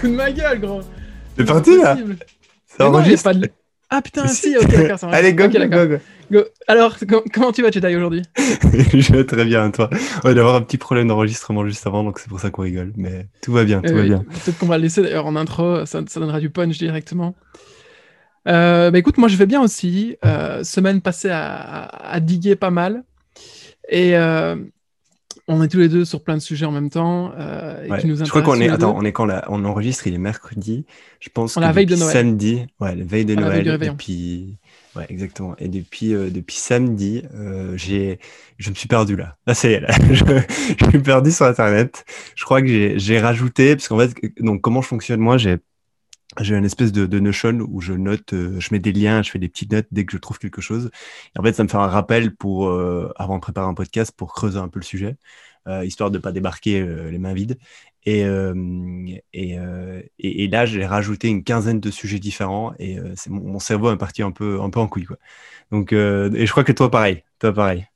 fous de ma gueule, gros. C'est parti là. Ça non, enregistre pas de- Ah putain, si, ok, d'accord. ça. Allez, go, Ok, go, go. Alors, com- comment tu vas, Jedi, aujourd'hui? Je vais très bien, toi? On va avoir un petit problème d'enregistrement juste avant, donc c'est pour ça qu'on rigole. Mais tout va bien, tout va Euh, bien. Peut-être qu'on va le laisser d'ailleurs en intro, ça, ça donnera du punch directement. Euh, bah écoute, moi je vais bien aussi. Euh, semaine passée à, à- à diguer pas mal. Et euh, on est tous les deux sur plein de sujets en même temps. euh, et Ouais. qui nous Je crois qu'on est. Attends, on est quand là On enregistre, il est mercredi. Je pense On que la veille de Noël. samedi. Ouais, la veille de veille Noël. depuis. Ouais, exactement. Et depuis, euh, depuis samedi, euh, j'ai, je me suis perdu là. Est, là. Je, je suis perdu sur Internet. Je crois que j'ai, j'ai rajouté, parce qu'en fait, donc comment je fonctionne moi, j'ai, j'ai une espèce de, Notion où je note, euh, je mets des liens, je fais des petites notes dès que je trouve quelque chose. En fait, ça me fait un rappel pour, euh, avant de préparer un podcast, pour creuser un peu le sujet, euh, histoire de pas débarquer les mains vides. Et, là, j'ai rajouté une quinzaine de sujets différents et mon, mon cerveau est parti un peu, un peu en couille. Quoi. Donc, et je crois que toi, pareil. Toi, pareil.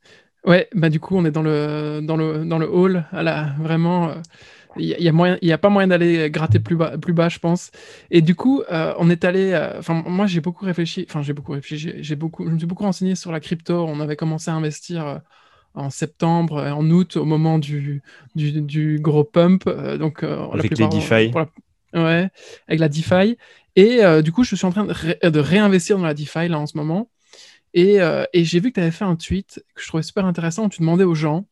Ouais, bah du coup, on est dans le, dans le, dans le hall. à vraiment, il y, a- y a moyen, il y a pas moyen d'aller gratter plus bas, plus bas, je pense. Et du coup, euh, on est allé. euh, Enfin, moi, j'ai beaucoup réfléchi. Enfin, j'ai beaucoup réfléchi. j'ai- beaucoup, je me suis beaucoup renseigné sur la crypto. On avait commencé à investir euh, en septembre, en août, au moment du, du, du gros pump. euh, donc, euh, Avec les DeFi. la- Ouais, avec la DeFi. Et euh, du coup, je suis en train de, ré- de réinvestir dans la DeFi là en ce moment. Et, euh, et j'ai vu que tu avais fait un tweet que je trouvais super intéressant où tu demandais aux gens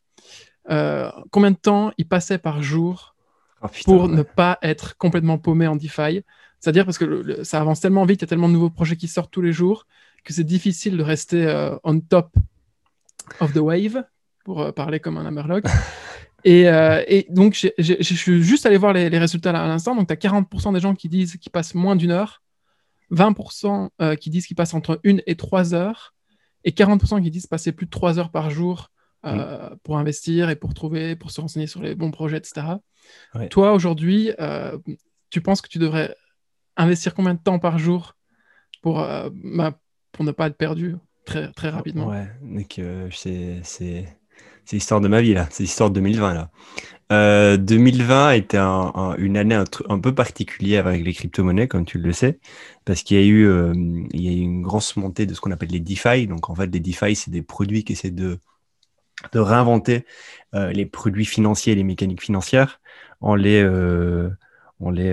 euh, combien de temps ils passaient par jour Oh, putain, pour ouais. ne pas être complètement paumé en DeFi? C'est-à-dire parce que le- le- ça avance tellement vite, il y a tellement de nouveaux projets qui sortent tous les jours que c'est difficile de rester euh, on top of the wave, pour euh, parler comme un Hammerlock. et, euh, et donc, je suis juste allé voir les, les résultats là à l'instant. Donc, tu as 40% des gens qui disent qu'ils passent moins d'une heure, 20% euh, qui disent qu'ils passent entre une et trois heures, et 40% qui disent passer plus de trois heures par jour euh, pour investir et pour trouver, pour se renseigner sur les bons projets, etc. Ouais. Toi, aujourd'hui, euh, tu penses que tu devrais investir combien de temps par jour pour, euh, bah, pour ne pas être perdu très, très rapidement? Ouais, c'est, c'est, c'est l'histoire de ma vie là, c'est l'histoire de 2020 là. Euh, 2020 était un- un- une année un, peu particulière avec les crypto-monnaies, comme tu le sais, parce qu'il y a eu, euh, il y a eu une grosse montée de ce qu'on appelle les DeFi. Donc en fait, les DeFi, c'est des produits qui essaient de, de réinventer euh, les produits financiers les mécaniques financières en les, euh,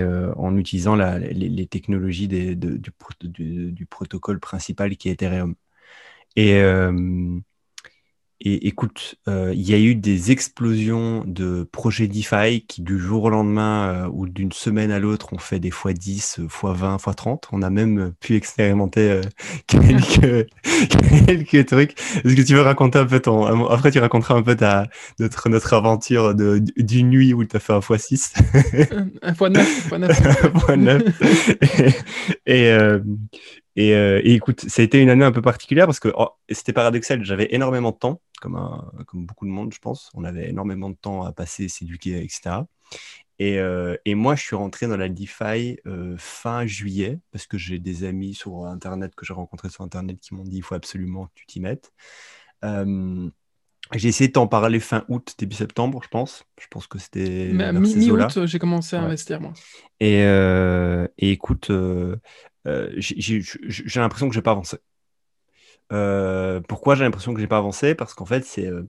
euh, en utilisant les, technologies du, pro- du- du protocole principal qui est Ethereum. Et, euh, et écoute, euh, il y a eu des explosions de projets DeFi qui, du jour au lendemain euh, ou d'une semaine à l'autre, ont fait des x10, euh, x20, x30. On a même pu expérimenter euh, quelques, quelques trucs. Est-ce que tu veux raconter un peu ton. Après, tu raconteras un peu ta, notre, notre aventure de, d'une nuit où tu as fait un x6. Un fois neuf, fois neuf. Point neuf. et, et, et, euh, et écoute, ça a été une année un peu particulière parce que oh, c'était paradoxal. J'avais énormément de temps, comme, un- comme beaucoup de monde, je pense. On avait énormément de temps à passer, s'éduquer, etc. Et, euh, et moi, je suis rentré dans la DeFi euh, fin juillet parce que j'ai des amis sur Internet que j'ai rencontrés sur Internet qui m'ont dit il faut absolument que tu t'y mettes. Euh, j'ai essayé de t'en parler fin août, début septembre, je pense. Je pense que c'était eaux-là. mi-août, j'ai commencé à Ouais. investir, moi. Et, euh, et écoute, j'ai l'impression que j'ai pas avancé. Euh, pourquoi j'ai l'impression que j'ai pas avancé? Parce qu'en fait, c'est euh,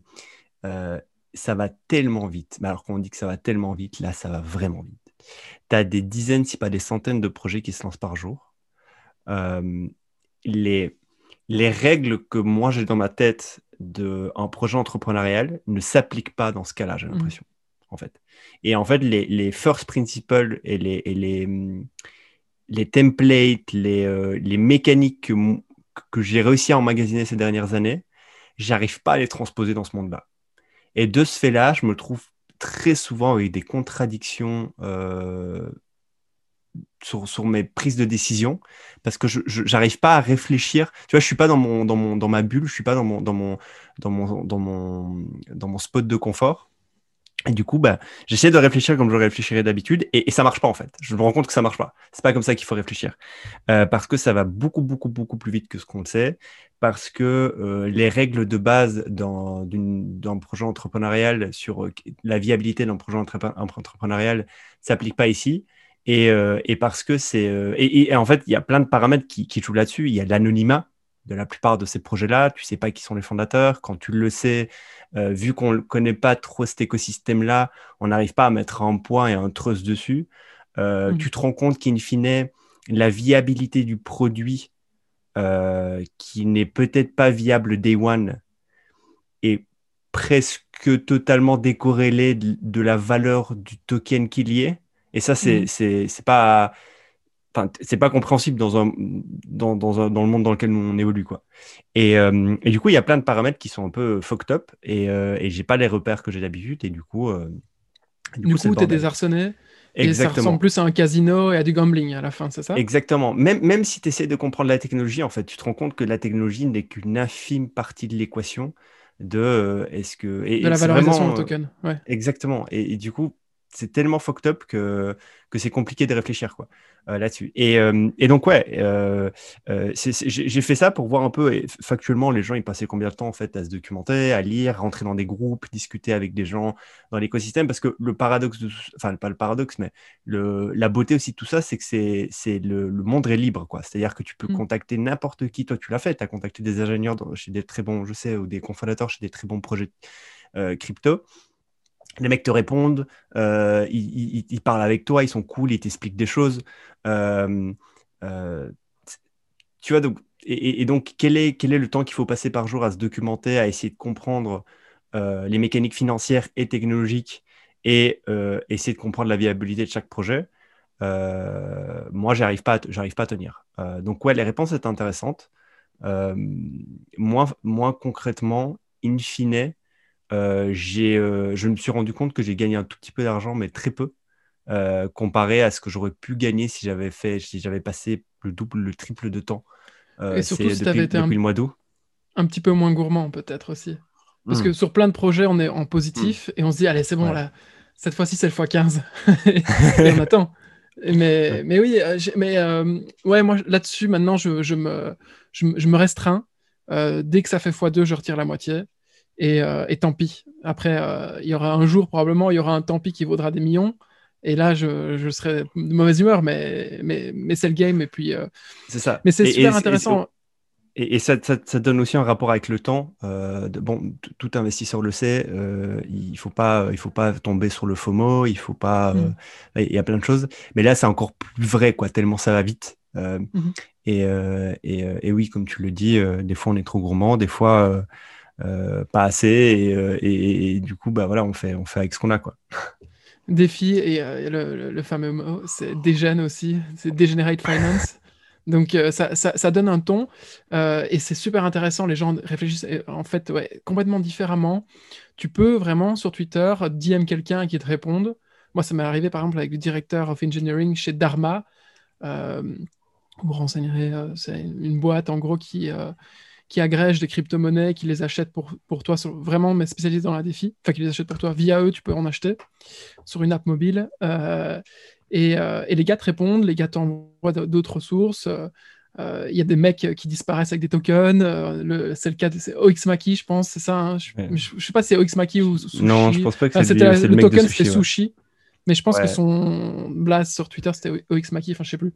euh, ça va tellement vite. Mais alors qu'on dit que ça va tellement vite, là, ça va vraiment vite. Tu as des dizaines, si pas des centaines de projets qui se lancent par jour. Euh, les, les règles que moi j'ai dans ma tête d'un projet entrepreneurial ne s'appliquent pas dans ce cas-là, j'ai Mhm. l'impression. En fait. Et en fait, les, les first principles et les, et les, les templates, les, euh, les mécaniques que, que j'ai réussi à emmagasiner ces dernières années, j'arrive pas à les transposer dans ce monde-là. Et de ce fait-là, je me trouve très souvent avec des contradictions euh, sur, mes prises de décision parce que je n'arrive pas à réfléchir. Tu vois, je suis pas dans, mon, dans, mon, dans ma bulle, je suis pas dans mon, dans mon, dans mon, dans mon, dans mon spot de confort. Et du coup, bah, j'essaie de réfléchir comme je réfléchirais d'habitude et, et ça marche pas en fait. Je me rends compte que ça marche pas. C'est pas comme ça qu'il faut réfléchir Euh, parce que ça va beaucoup, beaucoup, beaucoup plus vite que ce qu'on le sait. Parce que euh, les règles de base dans, d'un projet entrepreneurial sur euh, la viabilité d'un projet entrep- entrepreneurial s'appliquent pas ici. Et, et parce que c'est. Et, en fait, il y a plein de paramètres qui jouent là-dessus. Il y a l'anonymat de la plupart de ces projets-là. Tu sais pas qui sont les fondateurs. Quand tu le sais, vu qu'on ne connaît pas trop cet écosystème-là, on n'arrive pas à mettre un point et un trust dessus. Mmh. Tu te rends compte qu'in fine, la viabilité du produit euh, qui n'est peut-être pas viable day one est presque totalement décorrélé de, la valeur du token qu'il y est. Et ça, c'est mmh. pas c'est pas compréhensible dans, un, dans, dans, le monde dans lequel on évolue. Quoi. Et, euh, et, du coup, il y a plein de paramètres qui sont un peu fucked up et, euh, et j'ai pas les repères que j'ai d'habitude. Et du coup, du, coup, tu es désarçonné. Et ça ressemble plus à un casino et à du gambling à la fin, c'est ça? Exactement. Même, même si tu essaies de comprendre la technologie, en fait, tu te rends compte que la technologie n'est qu'une infime partie de l'équation de euh, est-ce que et, de la valorisation vraiment, token. Ouais. Exactement. et, du coup, c'est tellement fucked up que, que c'est compliqué de réfléchir quoi, euh, là-dessus. Et, euh, et, donc, ouais, euh, j'ai fait ça pour voir un peu factuellement les gens, ils passaient combien de temps en fait à se documenter, à lire, rentrer dans des groupes, discuter avec des gens dans l'écosystème. Parce que le paradoxe, de, enfin, pas le paradoxe, mais le, la beauté aussi de tout ça, c'est que c'est le, le, monde est libre. quoi. C'est-à-dire que tu peux mmh. contacter n'importe qui. Toi, tu l'as fait, tu as contacté des ingénieurs chez des très bons, je sais, ou des cofondateurs chez des très bons projets crypto les mecs te répondent, euh, ils, parlent avec toi, ils sont cool, ils t'expliquent des choses. Euh, euh, tu vois, donc, et, donc, quel est, le temps qu'il faut passer par jour à se documenter, à essayer de comprendre les mécaniques financières et technologiques et essayer de comprendre la viabilité de chaque projet? Moi, j'arrive pas, j'arrive pas à tenir. donc, ouais, les réponses étaient intéressantes. moins, moins concrètement, in fine, je me suis rendu compte que j'ai gagné un tout petit peu d'argent, mais très peu, euh, comparé à ce que j'aurais pu gagner si j'avais fait, si j'avais passé le double, le triple de temps. et surtout si tu avais été un, le mois. Un petit peu moins gourmand, peut-être aussi. Parce hmm. que sur plein de projets, on est en positif hmm. et on se dit, allez, c'est bon, là, cette fois-ci, c'est le x15. et on attend. Mais, mais oui, mais ouais, moi là-dessus, maintenant, je, je, me, je, me restreins. dès que ça fait x2, je retire la moitié. Euh, et, tant pis. Après, euh, il y aura un jour, probablement, il y aura un tant pis qui vaudra des millions. Et là, je, serai de mauvaise humeur, mais, mais, mais c'est le game. Et puis, euh, c'est ça. Mais c'est super intéressant. Et, ça, ça, donne aussi un rapport avec le temps. bon, tout investisseur le sait. il faut pas, il faut pas tomber sur le FOMO. Il faut pas. Mm. Il y a plein de choses. Mais là, c'est encore plus vrai, quoi. Tellement ça va vite. Mm-hmm. et, oui, comme tu le dis, des fois on est trop gourmand. Des fois pas assez euh, et, du coup bah voilà on fait on fait avec ce qu'on a quoi. Défi et euh, le, fameux mot c'est dégène aussi c'est degenerate finance. Donc ça, ça, donne un ton et c'est super intéressant. Les gens réfléchissent en fait ouais, complètement différemment. Tu peux vraiment sur Twitter DM quelqu'un qui te réponde. Moi ça m'est arrivé par exemple avec le directeur of engineering chez Dharma. Vous renseignerez c'est une boîte en gros qui qui agrègent des crypto-monnaies, qui les achètent pour, pour toi, vraiment mais spécialisés dans la défi, enfin qui les achètent pour toi via eux, tu peux en acheter sur une app mobile. Euh, et, euh, et, les gars te répondent, les gars t'envoient d'autres sources. Euh, il y a des mecs qui disparaissent avec des tokens. c'est le cas de OXMaki, je pense, c'est ça. Hein. je, ne sais pas si c'est OXMaki ou Sushi. Non, je pense pas que c'est le, le token, c'était Sushi. Mais je pense que son blast sur Twitter, c'était OXMaki, enfin je sais plus.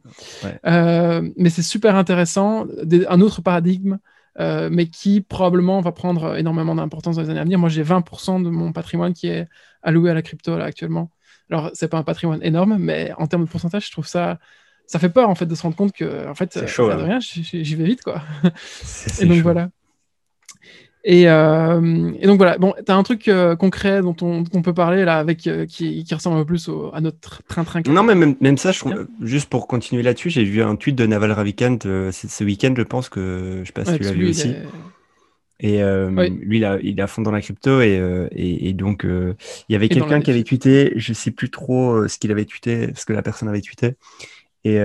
mais c'est super intéressant. un autre paradigme euh, mais qui probablement va prendre énormément d'importance dans les années à venir. Moi, j'ai 20% de mon patrimoine qui est alloué à la crypto là, actuellement. Alors, c'est pas un patrimoine énorme, mais en termes de pourcentage, je trouve ça. Ça fait peur en fait de se rendre compte que en fait, chaud, hein. rien, j'y vais vite quoi. Et donc voilà. Euh, et, donc voilà, bon, tu as un truc euh, concret dont on, peut parler là, avec, euh, qui, ressemble un peu plus à notre train-train. Non, mais même, même ça, je, juste pour continuer là-dessus, j'ai vu un tweet de Naval Ravikant ce week-end, je pense que je sais pas si tu l'as vu aussi. Et lui, il, a, il est à fond dans la crypto et, et, donc il y avait quelqu'un qui avait tweeté, je sais plus trop ce qu'il avait tweeté, ce que la personne avait tweeté. Et,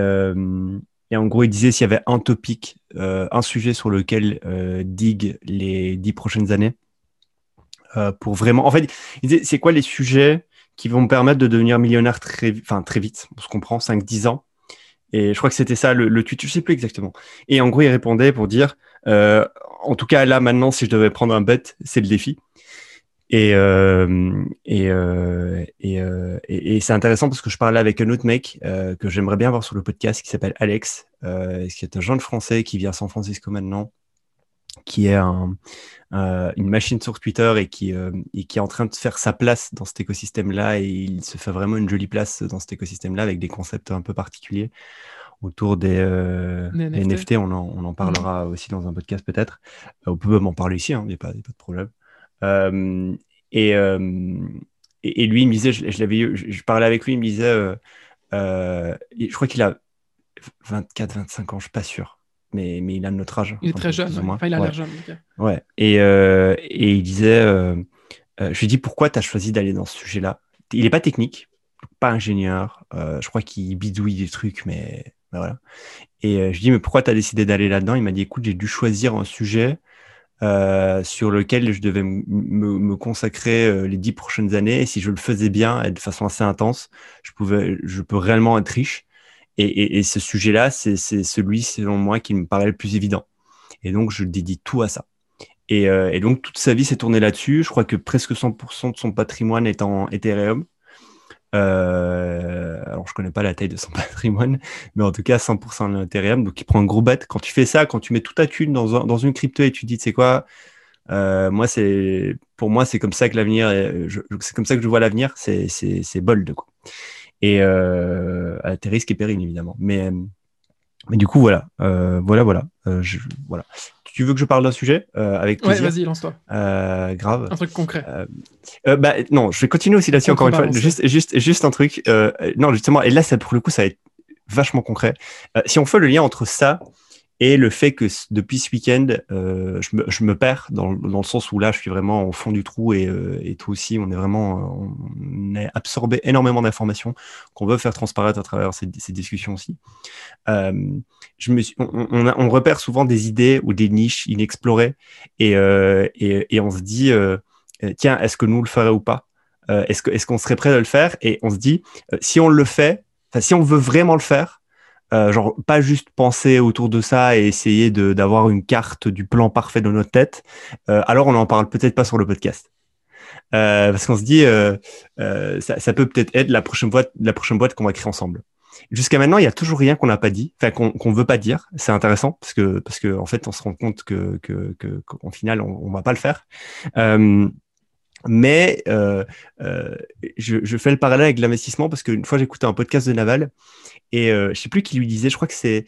et en gros, il disait s'il y avait un topic, euh, un sujet sur lequel euh, digue les dix prochaines années, euh, pour vraiment. En fait, il disait c'est quoi les sujets qui vont me permettre de devenir millionnaire très, enfin, très vite, on se comprend, 5-10 ans. Et je crois que c'était ça le, le tweet, je sais plus exactement. Et en gros, il répondait pour dire, en tout cas là maintenant, si je devais prendre un bet, c'est le défi. Et, euh, et, euh, et, euh, et, et c'est intéressant parce que je parlais avec un autre mec euh, que j'aimerais bien voir sur le podcast qui s'appelle Alex, euh, qui est un jeune français qui vit à San Francisco maintenant, qui est un, euh, une machine sur Twitter et qui, et qui est en train de faire sa place dans cet écosystème-là. Et il se fait vraiment une jolie place dans cet écosystème-là avec des concepts un peu particuliers autour des, des NFT. NFT. On en, on en parlera aussi dans un podcast peut-être. on peut même en parler ici, il n'y a, pas- y a pas de problème. Euh, et, euh, et, et lui, il me disait, je, je l'avais eu- je, je parlais avec lui, il me disait, euh, je crois qu'il a 24, 25 ans, je suis pas sûr, mais, mais il a notre âge. Il est très jeune. Enfin, il a Ouais. l'air jeune. Ouais. Et, euh, et il disait, euh, euh, je lui dis pourquoi tu as choisi d'aller dans ce sujet-là? Il n'est pas technique, pas ingénieur. je crois qu'il bidouille des trucs, mais voilà. Et je lui dis mais pourquoi tu as décidé d'aller là-dedans? Il m'a dit écoute, j'ai dû choisir un sujet euh, sur lequel je devais me, consacrer euh, les dix prochaines années. Et si je le faisais bien et de façon assez intense, je pouvais, je peux réellement être riche. Et, et, et ce sujet-là, c'est c'est celui, selon moi, qui me paraît le plus évident. Et donc, je dédie tout à ça. Et, euh, et donc, toute sa vie s'est tournée là-dessus. Je crois que presque 100% de son patrimoine est en Ethereum. Euh, alors, je connais pas la taille de son patrimoine, mais en tout cas, 100% en Ethereum. Donc, il prend un gros bet. Quand tu fais ça, quand tu mets toute ta thune dans, un- dans une crypto et tu te dis, tu sais quoi, euh, moi, c'est, pour moi, c'est comme ça que l'avenir, c'est comme ça que je vois l'avenir, c'est, c'est, bold, quoi. Et euh, à tes risques et périls, évidemment. Mais, mais du coup, voilà, euh, voilà, voilà, voilà. Tu veux que je parle d'un sujet euh, avec Ouais, plaisir? vas-y, lance-toi. Euh, Grave. Un truc concret. Euh, bah, non, je vais continuer aussi là-dessus encore une fois. Juste, juste, juste un truc. Euh, non, justement, et là, ça, pour le coup, ça va être vachement concret. Euh, si on fait le lien entre ça et le fait que depuis ce week-end, euh, je, me, je me perds dans, dans le sens où là, je suis vraiment au fond du trou et, euh, et toi aussi, on est vraiment, on est absorbé énormément d'informations qu'on veut faire transparaître à travers ces, ces discussions aussi. Euh, je me suis, on, on, on repère souvent des idées ou des niches inexplorées et, euh, et, et on se dit, euh, euh, tiens, est-ce que nous le ferait ou pas? Est-ce qu'on serait prêt à le faire? Et on se dit, si on le fait, si on veut vraiment le faire, euh, genre pas juste penser autour de ça et essayer de- d'avoir une carte du plan parfait dans notre tête, euh, alors on n'en parle peut-être pas sur le podcast. Euh, parce qu'on se dit, euh, euh, ça, ça peut peut-être être la prochaine boîte, la prochaine boîte qu'on va créer ensemble. Jusqu'à maintenant, il y a toujours rien qu'on n'a pas dit, enfin qu'on qu'on veut pas dire. C'est intéressant parce que parce que en fait, on se rend compte que que que- qu'en final, on, on va pas le faire. Mais euh, euh, je, fais le parallèle avec l'investissement parce qu'une fois j'écoutais un podcast de Naval et euh, je sais plus qui lui disait, je crois que c'est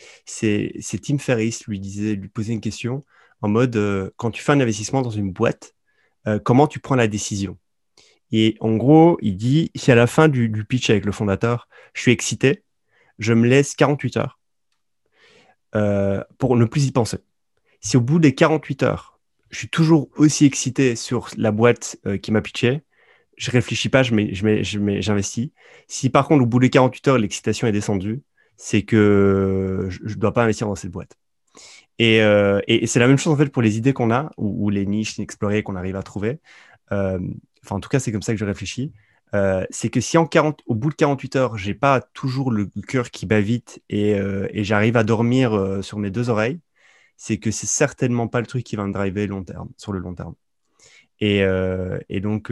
Tim Ferriss lui lui posait une question en mode euh, quand tu fais un investissement dans une boîte, comment tu prends la décision? Et en gros, il dit si à la fin du, pitch avec le fondateur, je suis excité, je me laisse 48 heures pour ne plus y penser. Si au bout des 48 heures, je suis toujours aussi excité sur la boîte euh, qui m'a pitché, je réfléchis pas, je mets, je mets, je mets, j'investis. Si par contre, au bout des 48 heures, l'excitation est descendue, c'est que je ne dois pas investir dans cette boîte. Et, euh, et, c'est la même chose en fait pour les idées qu'on a ou, les niches inexplorées qu'on arrive à trouver. Euh, enfin, en tout cas, c'est comme ça que je réfléchis. C'est que si en 40, au bout de 48 heures, j'ai pas toujours le cœur qui bat vite et, j'arrive à dormir sur mes deux oreilles, c'est que c'est certainement pas le truc qui va me driver long terme, sur le long terme. Et, donc,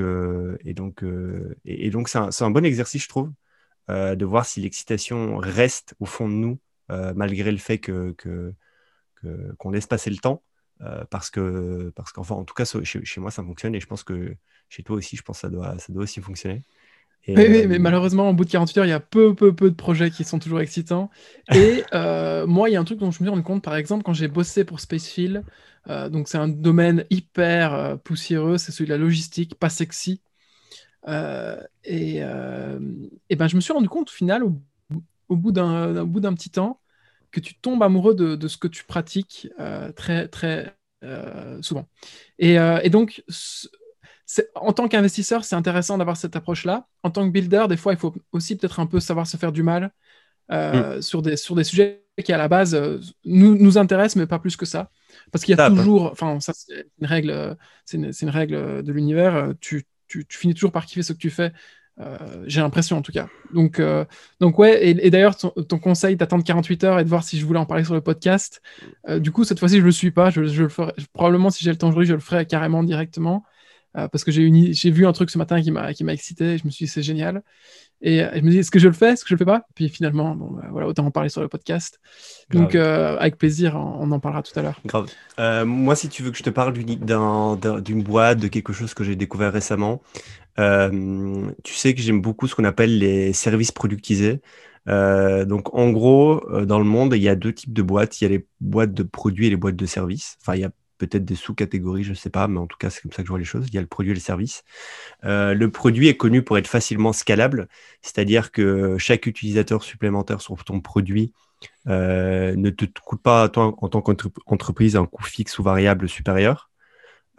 c'est un, bon exercice, je trouve, euh, de voir si l'excitation reste au fond de nous, euh, malgré le fait que, qu'on laisse passer le temps, euh, parce que, parce qu'enfin, en tout cas, chez, moi, ça fonctionne, et je pense que chez toi aussi, je pense que ça doit aussi fonctionner. Et, Oui, oui, euh, mais malheureusement, au bout de 48 heures, il y a peu, peu, peu de projets qui sont toujours excitants. Et euh, moi, il y a un truc dont je me suis rendu compte, par exemple, quand j'ai bossé pour Spacefield, euh, donc c'est un domaine hyper euh, poussiéreux, c'est celui de la logistique, pas sexy. Et, et ben, je me suis rendu compte, au final, au, au bout d'un au bout d'un petit temps, que tu tombes amoureux de, de ce que tu pratiques très, très souvent. Et, et donc, en tant qu'investisseur, c'est intéressant d'avoir cette approche-là. En tant que builder, des fois, il faut aussi peut-être un peu savoir se faire du mal euh, sur, des, sur des sujets qui, à la base, euh, nous, nous intéressent, mais pas plus que ça. Parce qu'il y a toujours, enfin, ça, c'est une règle, c'est une, règle de l'univers. Tu, tu, tu finis toujours par kiffer ce que tu fais. euh, J'ai l'impression, en tout cas. Donc, euh, donc ouais, et, et d'ailleurs, ton, ton conseil d'attendre 48 heures et de voir si je voulais en parler sur le podcast, euh, du coup, cette fois-ci, je le suis pas. Je, je le ferai, probablement, si j'ai le temps aujourd'hui, je le ferai carrément directement. Parce que j'ai vu un truc ce matin qui m'a excité. je me suis dit, c'est génial. Et je me dis, est-ce que je le fais Est-ce que je le fais pas? Puis finalement, bon, bah, voilà, autant en parler sur le podcast. Donc, avec plaisir, on, en parlera tout à l'heure. Grave. moi, si tu veux que je te parle d'une boîte, de quelque chose que j'ai découvert récemment, tu sais que j'aime beaucoup ce qu'on appelle les services productisés. Euh, donc, en gros, euh, dans le monde, il y a deux types de boîtes. Il y a les boîtes de produits et les boîtes de services. Enfin, il y a peut-être des sous-catégories, je ne sais pas, mais en tout cas, c'est comme ça que je vois les choses. Il y a le produit et le service. Euh, le produit est connu pour être facilement scalable, c'est-à-dire que chaque utilisateur supplémentaire sur ton produit ne te coûte pas, toi, en tant qu'entreprise, un coût fixe ou variable supérieur.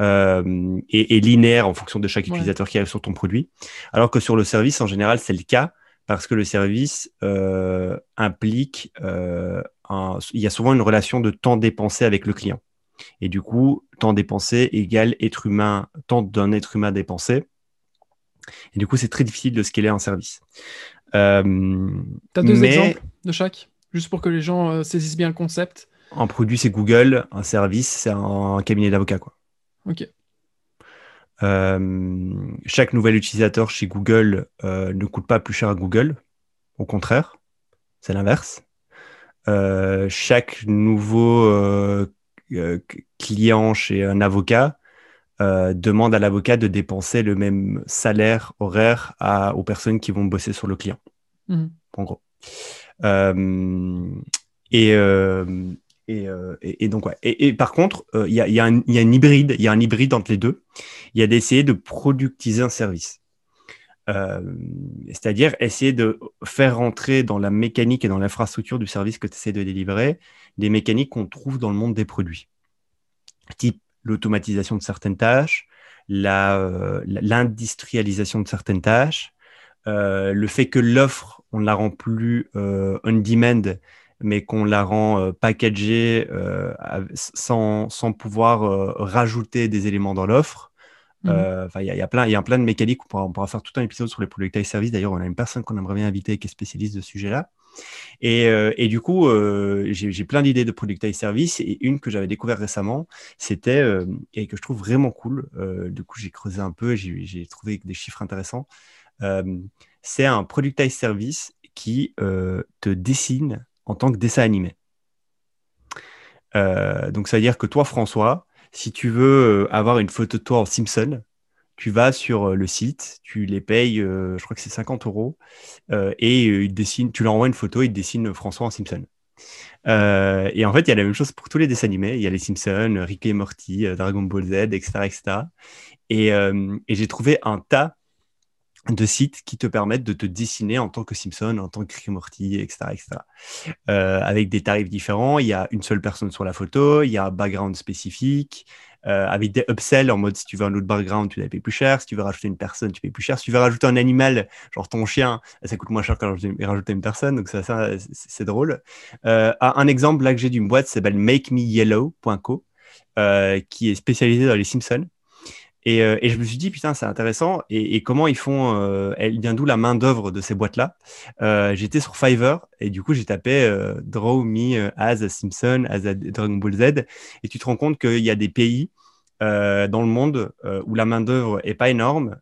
et, linéaire en fonction de chaque utilisateur qui arrive sur ton produit. Alors que sur le service, en général, c'est le cas parce que le service euh, implique, euh, il y a souvent une relation de temps dépensé avec le client. Et du coup, temps dépensé égale être humain, temps d'un être humain dépensé. Et du coup, c'est très difficile de scaler un service. Euh, tu as deux exemples de chaque, juste pour que les gens euh, saisissent bien le concept. Un produit, c'est Google. Un service, c'est un, cabinet d'avocats. Ok. Euh, chaque nouvel utilisateur chez Google euh, ne coûte pas plus cher à Google. Au contraire, c'est l'inverse. Chaque nouveau client chez un avocat demande à l'avocat de dépenser le même salaire horaire aux personnes qui vont bosser sur le client. Mmh. En gros. et, euh, et, donc, et, par contre, euh, il y, a, y, un hybride, il y a un hybride entre les deux. Il y a d'essayer de productiser un service. Euh, c'est-à-dire essayer de faire rentrer dans la mécanique et dans l'infrastructure du service que tu essaies de délivrer des mécaniques qu'on trouve dans le monde des produits, type l'automatisation de certaines tâches, l'industrialisation de certaines tâches, le fait que l'offre, on ne la rend plus on-demand, mais qu'on la rend euh, packagée euh, sans, sans, pouvoir euh, rajouter des éléments dans l'offre. Mmh. Il y, a, y, a plein, y a plein de mécaniques. On pourra, on pourra, faire tout un épisode sur les productize services. D'ailleurs, on a une personne qu'on aimerait bien inviter qui est spécialiste de ce sujet-là. Et, et, du coup, j'ai plein d'idées de productize services. Et une que j'avais découvert récemment, c'était, et que je trouve vraiment cool, du coup, j'ai creusé un peu, j'ai trouvé des chiffres intéressants. c'est un productize service qui te dessine en tant que dessin animé. Euh, donc, ça veut dire que toi, François, si tu veux euh, avoir une photo de toi en Simpson, tu vas sur euh, le site, tu les payes, je crois que c'est 50 euros, et tu leur envoies une photo, il dessine François en Simpson. et en fait, il y a la même chose pour tous les dessins animés. Il y a les Simpsons, Rick et Morty, Dragon Ball Z, etc. etc. Et, et j'ai trouvé un tas de sites qui te permettent de te dessiner en tant que Simpson, en tant que Rick Morty, etc. etc. Euh, avec des tarifs différents. Il y a une seule personne sur la photo, il y a un background spécifique, euh, avec des upsells en mode si tu veux un autre background, tu dois payer plus cher. Si tu veux rajouter une personne, tu payes plus cher. Si tu veux rajouter un animal, genre ton chien, ça coûte moins cher que rajouter une personne. Donc ça c'est drôle. Euh, un exemple là que j'ai d'une boîte s'appelle makemeyellow.co, qui est spécialisée dans les Simpsons. Euh, et, je me suis dit, putain, c'est intéressant. Et, comment ils font euh, Elle vient d'où la main-d'œuvre de ces boîtes-là? Euh, J'étais sur Fiverr et du coup, j'ai tapé Draw me as a Simpson, as a Dragon Ball Z. Et tu te rends compte qu'il y a des pays dans le monde où la main-d'œuvre est pas énorme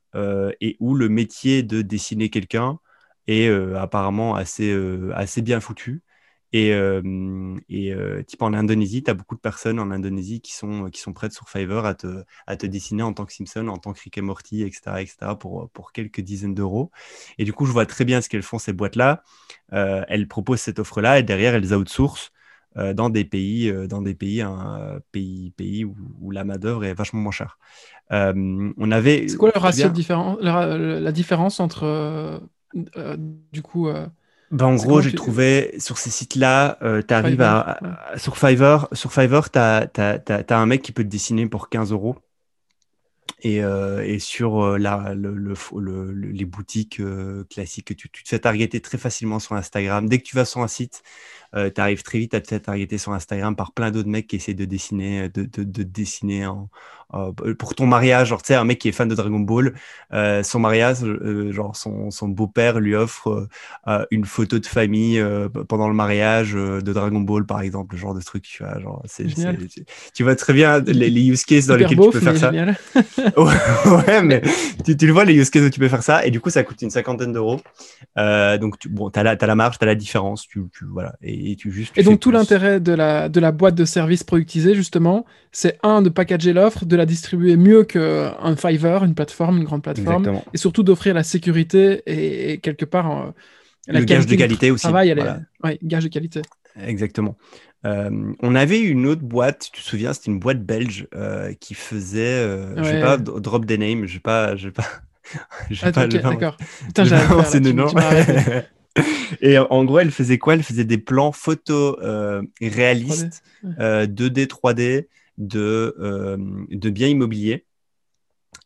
et où le métier de dessiner quelqu'un est apparemment assez, assez bien foutu. Et, et type en Indonésie, tu as beaucoup de personnes en Indonésie qui sont, qui sont prêtes sur Fiverr à te, à te dessiner en tant que Simpson, en tant que Rick et Morty, etc., etc., pour, pour quelques dizaines d'euros. Et du coup, je vois très bien ce qu'elles font, ces boîtes-là. elles proposent cette offre-là et derrière, elles outsourcent dans des pays, dans des pays, un, pays, pays où, la main-d'œuvre est vachement moins chère. on avait. C'est quoi le ratio différent, la, la, différence entre, du coup, bah, en gros, j'ai trouvé sur ces sites-là, euh, tu arrives à, Sur Fiverr, sur Fiverr tu as, un mec qui peut te dessiner pour 15 euros. Et, euh, et sur euh, la, le, le, les boutiques classiques, tu, tu, te fais targeter très facilement sur Instagram. Dès que tu vas sur un site, tu arrives très vite à te faire targeter sur Instagram par plein d'autres mecs qui essaient de dessiner, de, de, de dessiner en, euh, pour ton mariage, genre, tu sais, un mec qui est fan de Dragon Ball, euh, son mariage, euh, genre, son, son beau-père lui offre une photo de famille pendant le mariage de Dragon Ball, par exemple, le genre de truc, tu vois, genre, c'est, tu vois très bien les, use cases dans lesquels tu peux faire ça. ouais, mais tu, tu, le vois, les use cases où tu peux faire ça, et du coup, ça coûte une cinquantaine d'euros. donc, tu, bon, tu as, la, as la marge, tu as la différence, tu, voilà, et, tu juste. et donc, tout l'intérêt de la, de la boîte de service productisée, justement, c'est un, de packager l'offre, de la distribuer mieux qu'un Fiverr, une plateforme, une grande plateforme, et surtout d'offrir la sécurité et, quelque part euh, la le gage de qualité aussi. Travail, gage de qualité. Exactement. Euh, on avait une autre boîte, tu te souviens, c'était une boîte belge euh, qui faisait, je je vais pas drop des names, je vais pas, je vais pas. ah, pas d'accord. Putain, j'ai Et en gros, elle faisait quoi? Elle faisait des plans photos réalistes, 2D, 3D, de, euh, de biens immobiliers.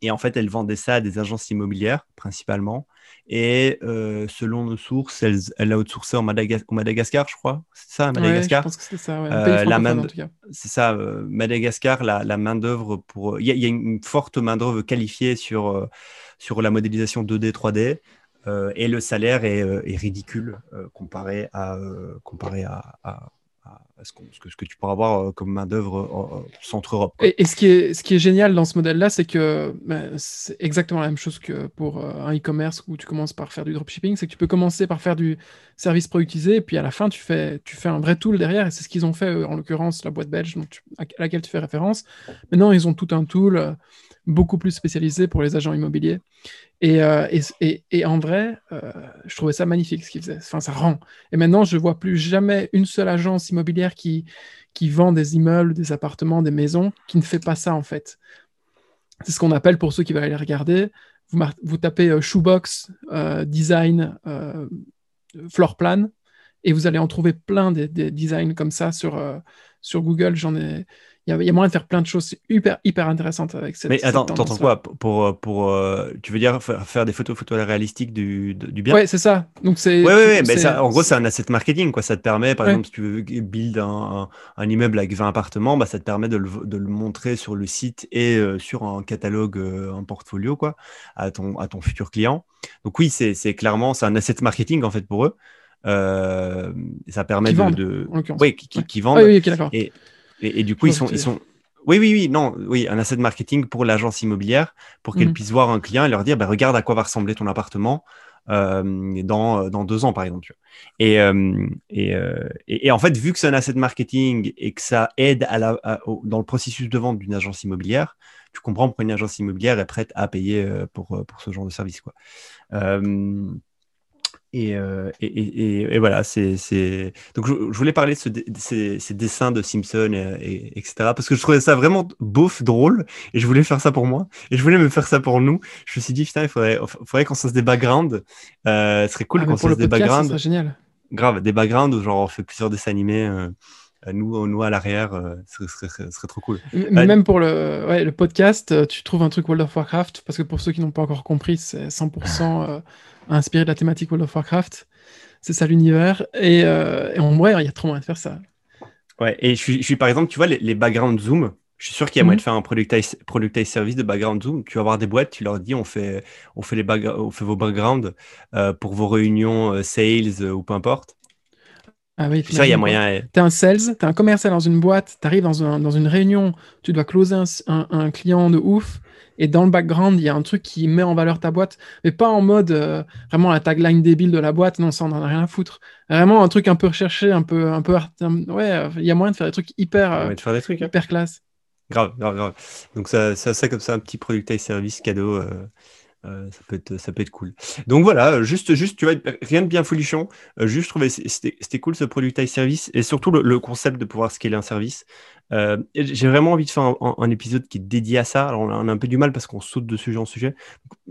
Et en fait, elle vendait ça à des agences immobilières principalement. Et euh, selon nos sources, elle, elle l'a outsourcé au Madagascar, je crois. C'est ça, Madagascar Je pense que c'est ça, euh, la main C'est ça, Madagascar, la, la main-d'œuvre pour. Il y, a une forte main-d'œuvre qualifiée sur, sur la modélisation 2D, 3D. et le salaire est, est ridicule comparé à, comparé à, ce, que, tu pourras avoir euh, comme main-d'œuvre euh, centre-Europe. Et, ce, qui est, ce qui est génial dans ce modèle-là, c'est que ben, c'est exactement la même chose que pour euh, un e-commerce où tu commences par faire du dropshipping, c'est que tu peux commencer par faire du service productisé, et puis à la fin, tu fais, tu fais un vrai tool derrière, et c'est ce qu'ils ont fait, en l'occurrence, la boîte belge à laquelle tu fais référence. Maintenant, ils ont tout un tool beaucoup plus spécialisé pour les agents immobiliers. Et, euh, et, et, en vrai, euh, je trouvais ça magnifique ce qu'ils faisaient. Enfin, ça rend. Et maintenant, je ne vois plus jamais une seule agence immobilière qui, qui vend des immeubles, des appartements, des maisons, qui ne fait pas ça en fait. C'est ce qu'on appelle, pour ceux qui veulent aller regarder, vous, vous tapez euh, shoebox, design, floor plan, et vous allez en trouver plein des, des designs comme ça sur, sur Google. J'en ai, il y, a moyen de faire plein de choses hyper, hyper intéressantes avec cette. Mais attends, t'entends quoi? Pour, pour, euh, Tu veux dire faire des photos, photos réalistiques du, du bien? Ouais, c'est ça. Donc c'est. Ouais, ouais, mais ça, en gros, c'est un asset marketing. Quoi. Ça te permet, par exemple, si tu veux build un, un, immeuble avec 20 appartements, bah, ça te permet de le, de le montrer sur le site et euh, sur un catalogue, euh, un portfolio, quoi, à ton, à ton futur client. Donc oui, c'est clairement, c'est un asset marketing en fait pour eux. ça permet qui de, vendent, de... Oui, qui, qui, qui vendent. oui, oui. Et, et, du coup, ils sont, ils sont. Oui, oui, oui, non, oui, un asset marketing pour l'agence immobilière, pour qu'elle mm. puisse voir un client et leur dire, bah, regarde à quoi va ressembler ton appartement euh, dans, dans deux ans, par exemple. Et, euh, euh, et, et, en fait, vu que c'est un asset marketing et que ça aide à la, dans le processus de vente d'une agence immobilière, tu comprends pourquoi une agence immobilière est prête à payer pour, pour ce genre de service. Quoi. Euh, et, et, et, voilà, c'est. Donc, je, voulais parler de, ces, dessins de Simpson, et, etc. Parce que je trouvais ça vraiment beauf, drôle, et je voulais faire ça pour moi, et je voulais me faire ça pour nous. Je me suis dit, putain, il faudrait, faudrait qu'on se fasse des backgrounds. Euh, ce serait cool ah, qu'on se fasse des backgrounds. Ce génial. Grave, des backgrounds où genre on fait plusieurs dessins animés. Euh, nous, nous à l'arrière, ce serait, serait, trop cool. Même pour le, ouais, le podcast, tu trouves un truc World of Warcraft, parce que pour ceux qui n'ont pas encore compris, c'est 100% inspiré de la thématique World of Warcraft. C'est ça l'univers. Et, euh, en vrai, il y a trop moyen de faire ça. Ouais, et je suis, par exemple, tu vois, les, les background zoom, je suis sûr qu'il y a moyen de mhm. faire un productize, service de background zoom. Tu vas avoir des boîtes, tu leur dis on fait, on fait, les on fait vos backgrounds euh, pour vos réunions euh, sales ou peu importe. Ah oui, ça, il y a moyen. Tu es un sales, tu es un commercial dans une boîte, tu arrives dans, un, dans, une réunion, tu dois closer un, un, client de ouf et dans le background, il y a un truc qui met en valeur ta boîte, mais pas en mode euh, vraiment la tagline débile de la boîte, non, ça, on en a rien à foutre. Vraiment un truc un peu recherché, un peu. Un peu ouais, il y a moyen de faire des trucs hyper, euh, faire des trucs, hein. hyper classe. Grave, grave, grave. Donc, ça, ça, ça, comme ça, un petit product service cadeau. Euh, euh, ça, peut être, ça peut être cool. Donc voilà, juste, juste tu vois, rien de bien folichon. Euh, juste, je trouvais c'était cool ce product service et surtout le, concept de pouvoir scaler un service. Euh, j'ai vraiment envie de faire un, épisode qui est dédié à ça. Alors, on a, un peu du mal parce qu'on saute de sujet en sujet.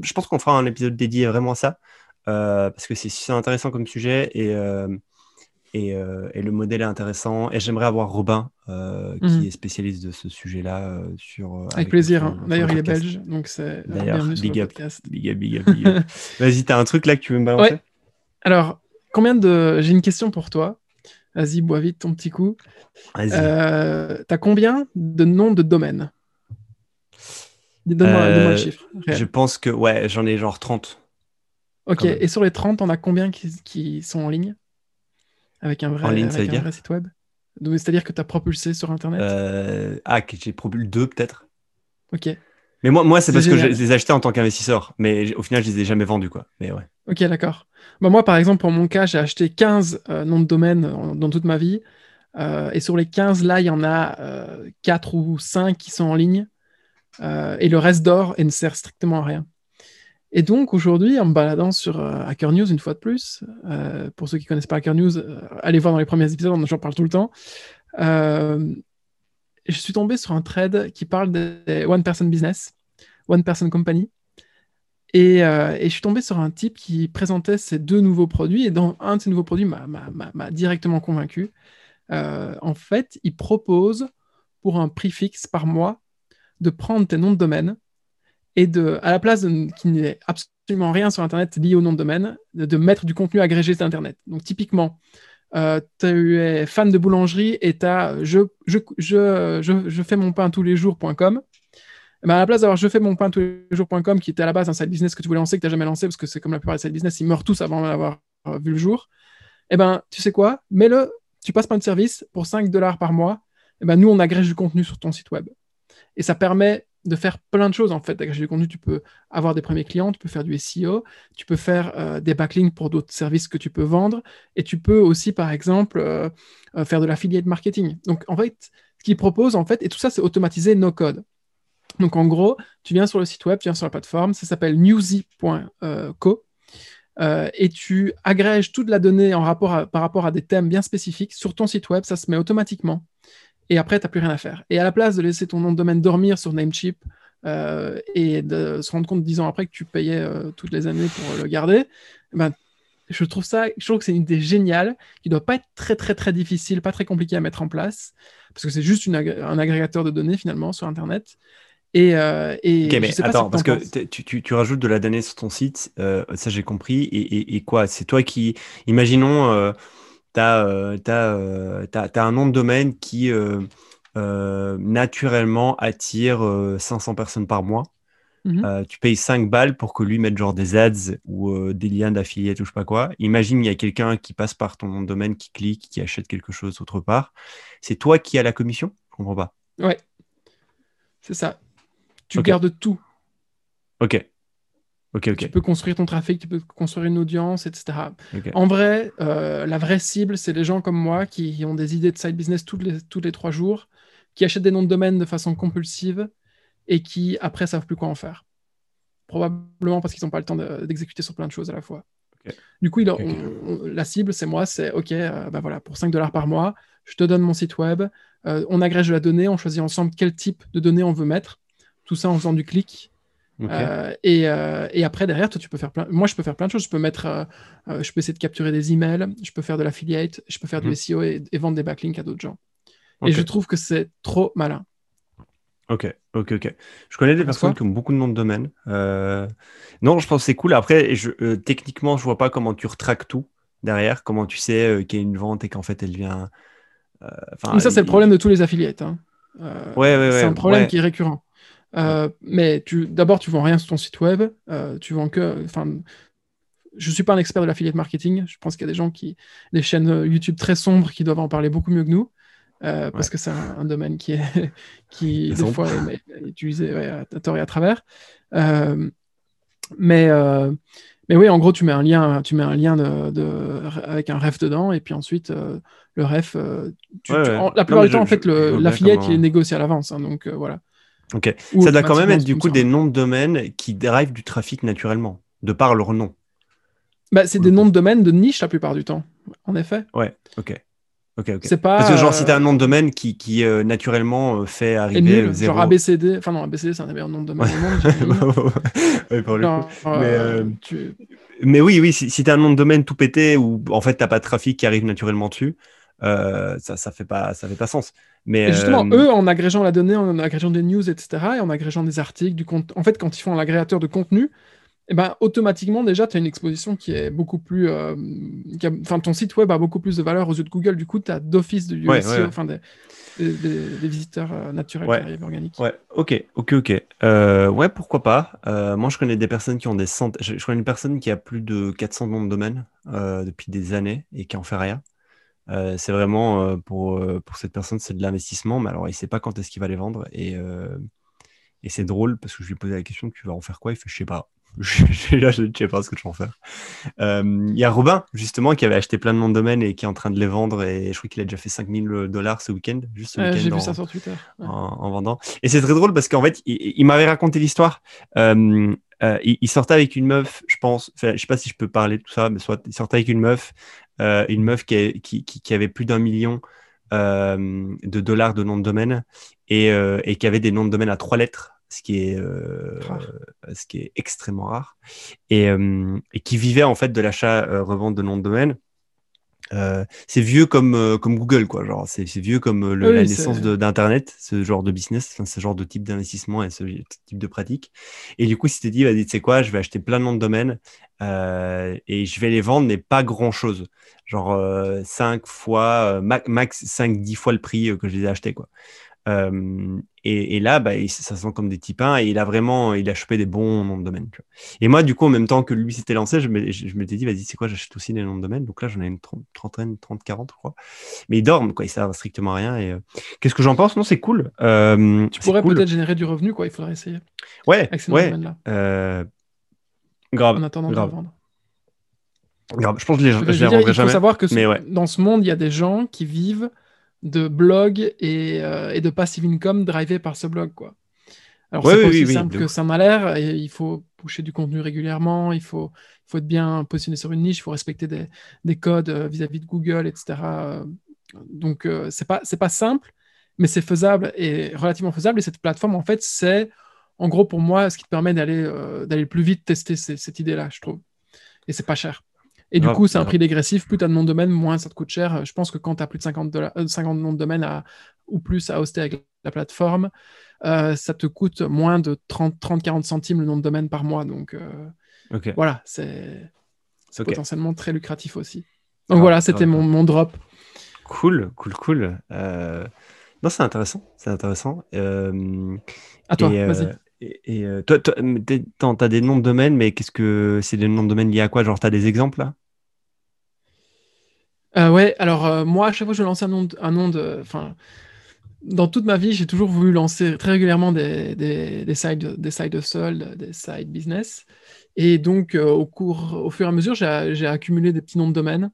je pense qu'on fera un épisode dédié vraiment à ça parce que c'est intéressant comme sujet et euh, et, le modèle est intéressant. Et j'aimerais avoir Robin, euh, qui mhm. est spécialiste de ce sujet-là. Euh, sur, avec, plaisir. Hein. D'ailleurs, il est belge, donc c'est D'ailleurs, big, up, big up, big up, big up. Vas-y, tu as un truc là que tu veux me balancer? Alors, combien de... j'ai une question pour toi. Vas-y, bois vite ton petit coup. Vas-y. tu as combien de noms de domaines? Donne-moi le chiffre. réel. Je pense que, ouais, j'en ai genre 30. Ok, et sur les 30, on a combien qui, qui sont en ligne? Avec un vrai, En ligne, ça avec veut un dire vrai site web C'est-à-dire que tu as propulsé sur Internet Euh, ah, que j'ai propulsé deux peut-être. Ok, Mais moi, moi c'est parce que je les ai achetés en tant qu'investisseur. Mais au final, je les ai jamais vendus, quoi. Mais ouais. ok, d'accord. Bah, moi, par exemple, pour mon cas, j'ai acheté 15 euh, noms de domaine euh, dans toute ma vie. Euh, et sur les 15, là, il y en a euh, 4 ou 5 qui sont en ligne. Et le reste dort et ne sert strictement à rien. Et donc, aujourd'hui, en me baladant sur euh, Hacker News, une fois de plus, euh, pour ceux qui connaissent pas Hacker News, euh, allez voir dans les premiers épisodes, j'en parle tout le temps. Euh, je suis tombé sur un thread qui parle des One Person Business, One Person Company. Et, je suis tombé sur un type qui présentait ces deux nouveaux produits. Et dans un de ces nouveaux produits m'a- directement convaincu. En fait, il propose pour un prix fixe par mois de prendre tes noms de domaine et de, à la place de qu'il n'y ait absolument rien sur Internet lié au nom de domaine, de, de mettre du contenu agrégé sur Internet. Donc typiquement, euh, tu es fan de boulangerie et tu as je, je, je, je, fais mon pain tous les jours.com. Eh ben, à la place d'avoir je fais mon pain tous les jours.com qui était à la base un side business que tu voulais lancer, que tu n'as jamais lancé, parce que c'est comme la plupart des side business, ils meurent tous avant d'avoir euh, vu le jour. Eh ben, tu sais quoi? Mets-le, tu passes par un service pour 5 dollars par mois. Eh ben, nous, on agrège du contenu sur ton site web. Et ça permet de faire plein de choses en fait. D'agréger du contenu, tu peux avoir des premiers clients, tu peux faire du SEO, tu peux faire euh, des backlinks pour d'autres services que tu peux vendre, et tu peux aussi, par exemple, euh, euh, faire de l'affiliate marketing. Donc, en fait, ce qu'ils proposent, en fait, et tout ça, c'est automatisé no code. Donc, en gros, tu viens sur le site web, tu viens sur la plateforme, ça s'appelle newsy.co. Et tu agrèges toute la donnée par rapport à des thèmes bien spécifiques sur ton site web, ça se met automatiquement. Et après, tu n'as plus rien à faire. Et à la place de laisser ton nom de domaine dormir sur Namecheap euh, et de se rendre compte dix ans après que tu payais euh, toutes les années pour le garder, eh ben, je trouve ça, je trouve que c'est une idée géniale qui ne doit pas être très très très difficile, pas très compliqué à mettre en place, parce que c'est juste une agré- un agrégateur de données finalement sur Internet. Et, euh, et Ok, je mais sais pas ce attends, que parce que tu, tu- tu rajoutes de la donnée sur ton site, euh, ça j'ai compris. Et, et- et quoi? C'est toi qui. Imaginons, euh, tu as, un nom de domaine qui euh, euh, naturellement attire euh, 500 personnes par mois. Mhm. Euh, tu payes 5 balles pour que lui mette genre des ads ou euh, des liens d'affiliate ou je sais pas quoi. Imagine, il y a quelqu'un qui passe par ton nom de domaine, qui clique, qui achète quelque chose autre part. C'est toi qui as la commission? Je comprends pas. Ouais, c'est ça. Tu gardes tout. Ok. Tu peux construire ton trafic, tu peux construire une audience, etc. En vrai, euh, la vraie cible, c'est les gens comme moi qui ont des idées de side business toutes les, tous les trois jours, qui achètent des noms de domaine de façon compulsive et qui, après, savent plus quoi en faire. Probablement parce qu'ils n'ont pas le temps de- d'exécuter sur plein de choses à la fois. Du coup, il on- on- la cible, c'est moi, c'est OK, euh, bah voilà, pour 5 dollars par mois, je te donne mon site web, euh, on agrège de la donnée, on choisit ensemble quel type de données on veut mettre, tout ça en faisant du clic. Euh, et, euh, et après, derrière, toi, tu peux faire plein... Moi, je peux faire plein de choses. Je peux mettre, euh, je peux essayer de capturer des emails, je peux faire de l'affiliate, je peux faire Mhm. du SEO et, et vendre des backlinks à d'autres gens. Et je trouve que c'est trop malin. Ok, ok, ok. Je connais des personnes qui ont beaucoup de noms de domaine. Non, je pense que c'est cool. Après, je, techniquement, je vois pas comment tu retraques tout derrière, comment tu sais qu'il y a une vente et qu'en fait elle vient. Mais ça, c'est le problème de tous les affiliates. hein. Euh, Ouais, ouais, c'est ouais, un problème ouais. qui est récurrent. Euh, Mais tu, d'abord, tu vends rien sur ton site web. euh, tu vends que. Enfin, je suis pas un expert de l'affiliate marketing. Je pense qu'il y a des gens qui, des chaînes euh, YouTube très sombres qui doivent en parler beaucoup mieux que nous. euh, parce que c'est un, un domaine qui est qui des fois est, est utilisé ouais, à tort et à travers. Mais mais oui, en gros, tu mets un lien, tu mets un lien de, de- avec un ref dedans, et puis ensuite le ref, tu- Ouais, tu- ouais. en- la plupart du temps, je- en fait, l'affiliate, comment- il est négocié à l'avance, hein, donc voilà. Ok. Ou Ça doit quand même être du coup des noms de domaine qui dérivent du trafic naturellement, de par leur nom. Bah, c'est des noms de domaine de niche la plupart du temps, en effet. Ouais, ok. Ok, ok. C'est pas. Parce que genre, si t'as un euh, nom de domaine qui, qui euh, naturellement euh, fait arriver nul, euh, zéro. genre ABCD, enfin non, ABCD c'est un des meilleurs noms de domaine au monde. pour le coup. Mais, euh, euh, tu- Mais oui, oui, si, si tu as un nom de domaine tout pété ou en fait t'as pas de trafic qui arrive naturellement dessus, euh, ça, ça fait pas, ça fait pas sens. Mais Et justement, euh, eux, en agrégeant la donnée, en agrégeant des news, etc., et en agrégeant des articles, du compte... en fait, quand ils font un agrégateur de contenu, eh ben, automatiquement, déjà, tu as une exposition qui est beaucoup plus. euh, qui a- Enfin, ton site web a beaucoup plus de valeur aux yeux de Google. Du coup, tu as d'office du Ouais, enfin, des, des- des- des visiteurs euh, naturels Ouais. qui arrivent organiques. Ouais, ok, ok, ok. Euh, ouais, pourquoi pas. Moi, je connais des personnes qui ont des centaines. Je, je connais une personne qui a plus de 400 noms de domaine euh, depuis des années et qui en fait rien. Euh, c'est vraiment euh, pour, euh, pour cette personne, c'est de l'investissement, mais alors il sait pas quand est-ce qu'il va les vendre. Et, et c'est drôle parce que je lui posais la question tu vas en faire quoi? Il fait je sais pas. Là, je ne sais pas ce que je vais en faire. Il y a Robin, justement, qui avait acheté plein de noms de domaine et qui est en train de les vendre. Et je crois qu'il a déjà fait 5000 dollars ce week-end. Juste ce week-end J'ai vu ça sur Twitter. Ouais. en, en vendant. Et c'est très drôle parce qu'en fait, il, il m'avait raconté l'histoire. Euh, il, il sortait avec une meuf, je pense. Enfin, je sais pas si je peux parler de tout ça, mais soit il sortait avec une meuf, euh, une meuf qui, a- qui, qui- qui avait plus d'un million euh, de dollars de nom de domaine et, euh, et qui avait des noms de domaine à trois lettres. Ce qui, est, Rare. ce qui est extrêmement rare et, et qui vivait en fait de l'achat-revente de noms de domaine euh, c'est vieux comme, euh, comme Google, quoi. Genre, c'est c'est vieux comme euh, le- Oui, la naissance d'Internet, ce genre de business, ce genre de type d'investissement et ce type de pratique. Et du coup, si tu dit, vas-y, tu sais quoi, je vais acheter plein de noms de domaine euh, et je vais les vendre, mais pas grand chose. Genre 5 fois, ma- max 5-10 fois le prix que je les ai achetés, quoi. Euh, et, et là, bah, il- ça se sent comme des types 1 et il a vraiment, il a chopé des bons noms de domaine. tu vois. Et moi, du coup, en même temps que lui s'était lancé, je me- je je m'étais dit, vas-y, c'est quoi, j'achète aussi des noms de domaine. Donc là, j'en ai une trentaine, 30, 40, je crois. Mais ils dorment, quoi, ils servent à strictement à rien. Et euh, qu'est-ce que j'en pense? Non, c'est cool. Euh, Tu pourrais cool. peut-être générer du revenu, quoi. Il faudrait essayer Ouais, avec ces noms de ouais. domaine-là, euh, grave, en attendant de grave, le vendre. grave. Je pense que je les, Je les vendrai il faut jamais. savoir que ce- mais ouais. dans ce monde, il y a des gens qui vivent de blogs et, euh, et de passive income drivés par ce blog, quoi. Alors, Ouais, c'est oui, pas oui, aussi oui, simple que ça m'a l'air. et Il faut pousser du contenu régulièrement, il faut, faut être bien positionné sur une niche, il faut respecter des, des codes euh, vis-à-vis de Google, etc. Donc, euh, c'est pas, pas simple, mais c'est faisable et relativement faisable. Et cette plateforme, en fait, c'est en gros pour moi ce qui te permet d'aller euh, d'aller plus vite tester ces- cette idée-là, je trouve. Et c'est pas cher. Et du coup, c'est un prix dégressif. Plus tu as de noms de domaine, moins ça te coûte cher. Je pense que quand tu as plus de 50, dollars, euh, 50 noms de domaine à- ou plus à hoster avec la plateforme, euh, ça te coûte moins de 30-40 centimes le nom de domaine par mois. Donc euh, voilà, c'est potentiellement très lucratif aussi. Donc voilà, c'était mon, mon drop. Cool, cool, cool. Non, c'est intéressant, c'est intéressant. À toi, vas-y. Et, et, toi, attends, t'as des noms de domaine, mais qu'est-ce que c'est des noms de domaine liés à quoi? Genre, t'as des exemples là? Euh, ouais, alors euh, moi, à chaque fois que je lance un nom de, un nom de, enfin, dans toute ma vie, j'ai toujours voulu lancer très régulièrement des, des, des sides, des side hustle, des side business. Et donc, euh, au cours, au fur et à mesure, j'ai accumulé des petits noms de domaine.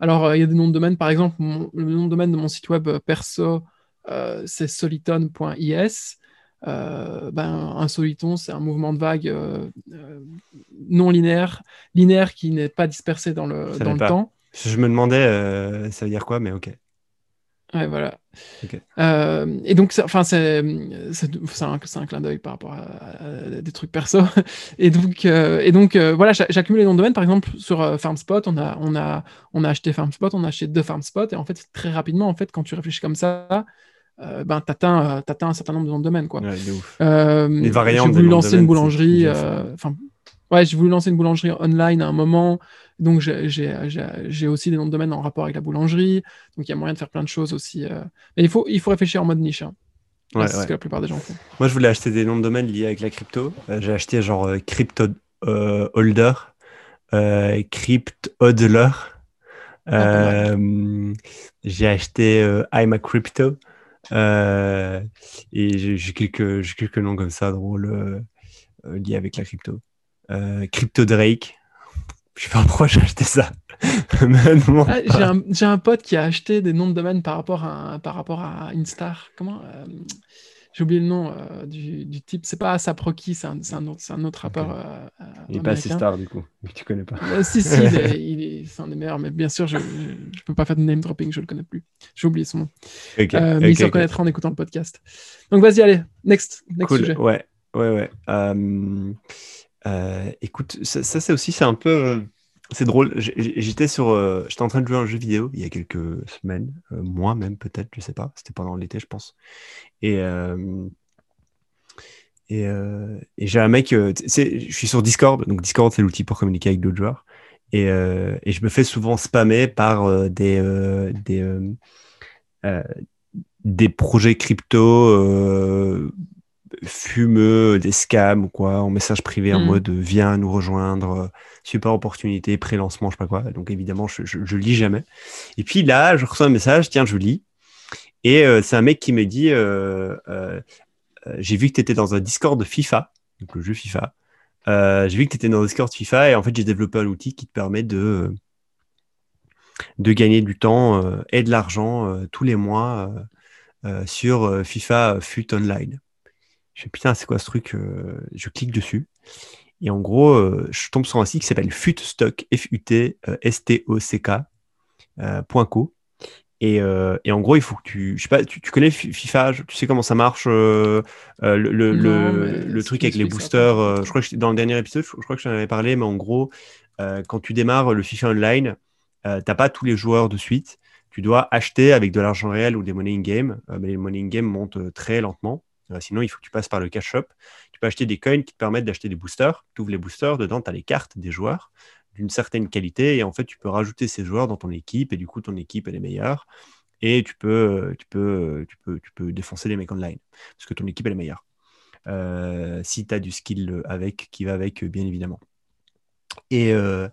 Alors, euh, il y a des noms de domaine, par exemple, mon- le nom de domaine de mon site web euh, perso, euh, c'est soliton.is. Euh, ben, un soliton, c'est un mouvement de vague euh, euh, non linéaire, linéaire qui n'est pas dispersé dans le, dans le temps. Je me demandais, euh, ça veut dire quoi, mais ok. Ouais, voilà. Euh, et donc, c'est- enfin, c'est un, un clin d'œil par rapport à, à des trucs perso. Et donc, euh, et donc euh, voilà, j'a- j'accumule les noms de domaine. Par exemple, sur FarmSpot, on a, on, a, on a acheté FarmSpot, on a acheté deux FarmSpot. Et en fait, très rapidement, en fait, quand tu réfléchis comme ça, ben, tu atteins, un certain nombre de noms de domaine. Quoi. Ouais, de ouf. Les variantes J'ai voulu lancer une boulangerie. Enfin, ouais, j'ai voulu lancer une boulangerie online à un moment. Donc, j'ai- aussi des noms de domaine en rapport avec la boulangerie. Donc, il y a moyen de faire plein de choses aussi. euh. Mais il faut, il faut réfléchir en mode niche. hein. Ouais, c'est ce que la plupart des gens font. Moi, je voulais acheter des noms de domaine liés avec la crypto. Euh, j'ai acheté genre euh, Crypto euh, Holder, Crypt Hodler. Ah, j'ai acheté I'm a Crypto. Et j'ai quelques, quelques noms comme ça drôles liés avec la crypto. Euh, Crypto Drake. Je sais pas pourquoi j'ai acheté ça. Ah, j'ai un, j'ai un pote qui a acheté des noms de domaine par rapport à, par rapport à Instar. Comment euh, J'ai oublié le nom euh, du, du type. C'est pas Saproki, c'est un, c'est un autre, c'est un autre rappeur. Euh, Il est pas assez américain. star du coup. Tu connais pas. Si, si, il est, il est- c'est un des meilleurs, mais bien sûr, je ne peux pas faire de name dropping, je le connais plus. J'ai oublié son nom. Mais ok, il se reconnaîtra en écoutant le podcast. Donc vas-y, allez, next, next Cool, sujet. ouais, ouais, ouais. Euh, écoute, ça, c'est aussi, c'est un peu, euh, c'est drôle. J'étais sur, euh, j'étais en train de jouer à un jeu vidéo il y a quelques semaines, mois même peut-être, je sais pas. C'était pendant l'été, je pense. Et euh, et, j'ai un mec, je suis sur Discord, donc Discord c'est l'outil pour communiquer avec d'autres joueurs. Et, et, je me fais souvent spammer par des, des, des projets crypto fumeux, des scams ou quoi, en message privé en hmm. mode viens nous rejoindre, super opportunité, pré-lancement, je sais pas quoi. Donc évidemment, je, je, lis jamais. Et puis là, je reçois un message, tiens, je lis. Et euh, c'est un mec qui me dit euh, euh, J'ai vu que tu étais dans un Discord de FIFA, donc le jeu FIFA. j'ai vu que tu étais dans un Discord FIFA et en fait, j'ai développé un outil qui te permet de, de gagner du temps et de l'argent tous les mois sur FIFA FUT Online. Je fais putain, c'est quoi ce truc Je clique dessus. Et en gros, je tombe sur un site qui s'appelle FUTStock, F-U-T-S-T-O-C-K.co. Euh, et, en gros, il faut que tu. Je sais pas, tu, connais FIFA, tu sais comment ça marche, euh, euh, le, le, truc avec les boosters. je crois que dans le dernier épisode, je, crois que je t'en avais parlé, mais en gros, quand tu démarres le FIFA Online, t'as pas tous les joueurs de suite. Tu dois acheter avec de l'argent réel ou des monnaies in-game, mais les monnaies in-game montent très lentement. Sinon, il faut que tu passes par le cash shop. Tu peux acheter des coins qui te permettent d'acheter des boosters. Tu ouvres les boosters, dedans, tu as les cartes des joueurs d'une certaine qualité et en fait tu peux rajouter ces joueurs dans ton équipe et du coup ton équipe elle est meilleure et tu peux, tu peux, tu peux, tu peux défoncer les mecs online parce que ton équipe elle est meilleure. Euh, si tu as du skill avec, qui va avec, bien évidemment. Et, euh,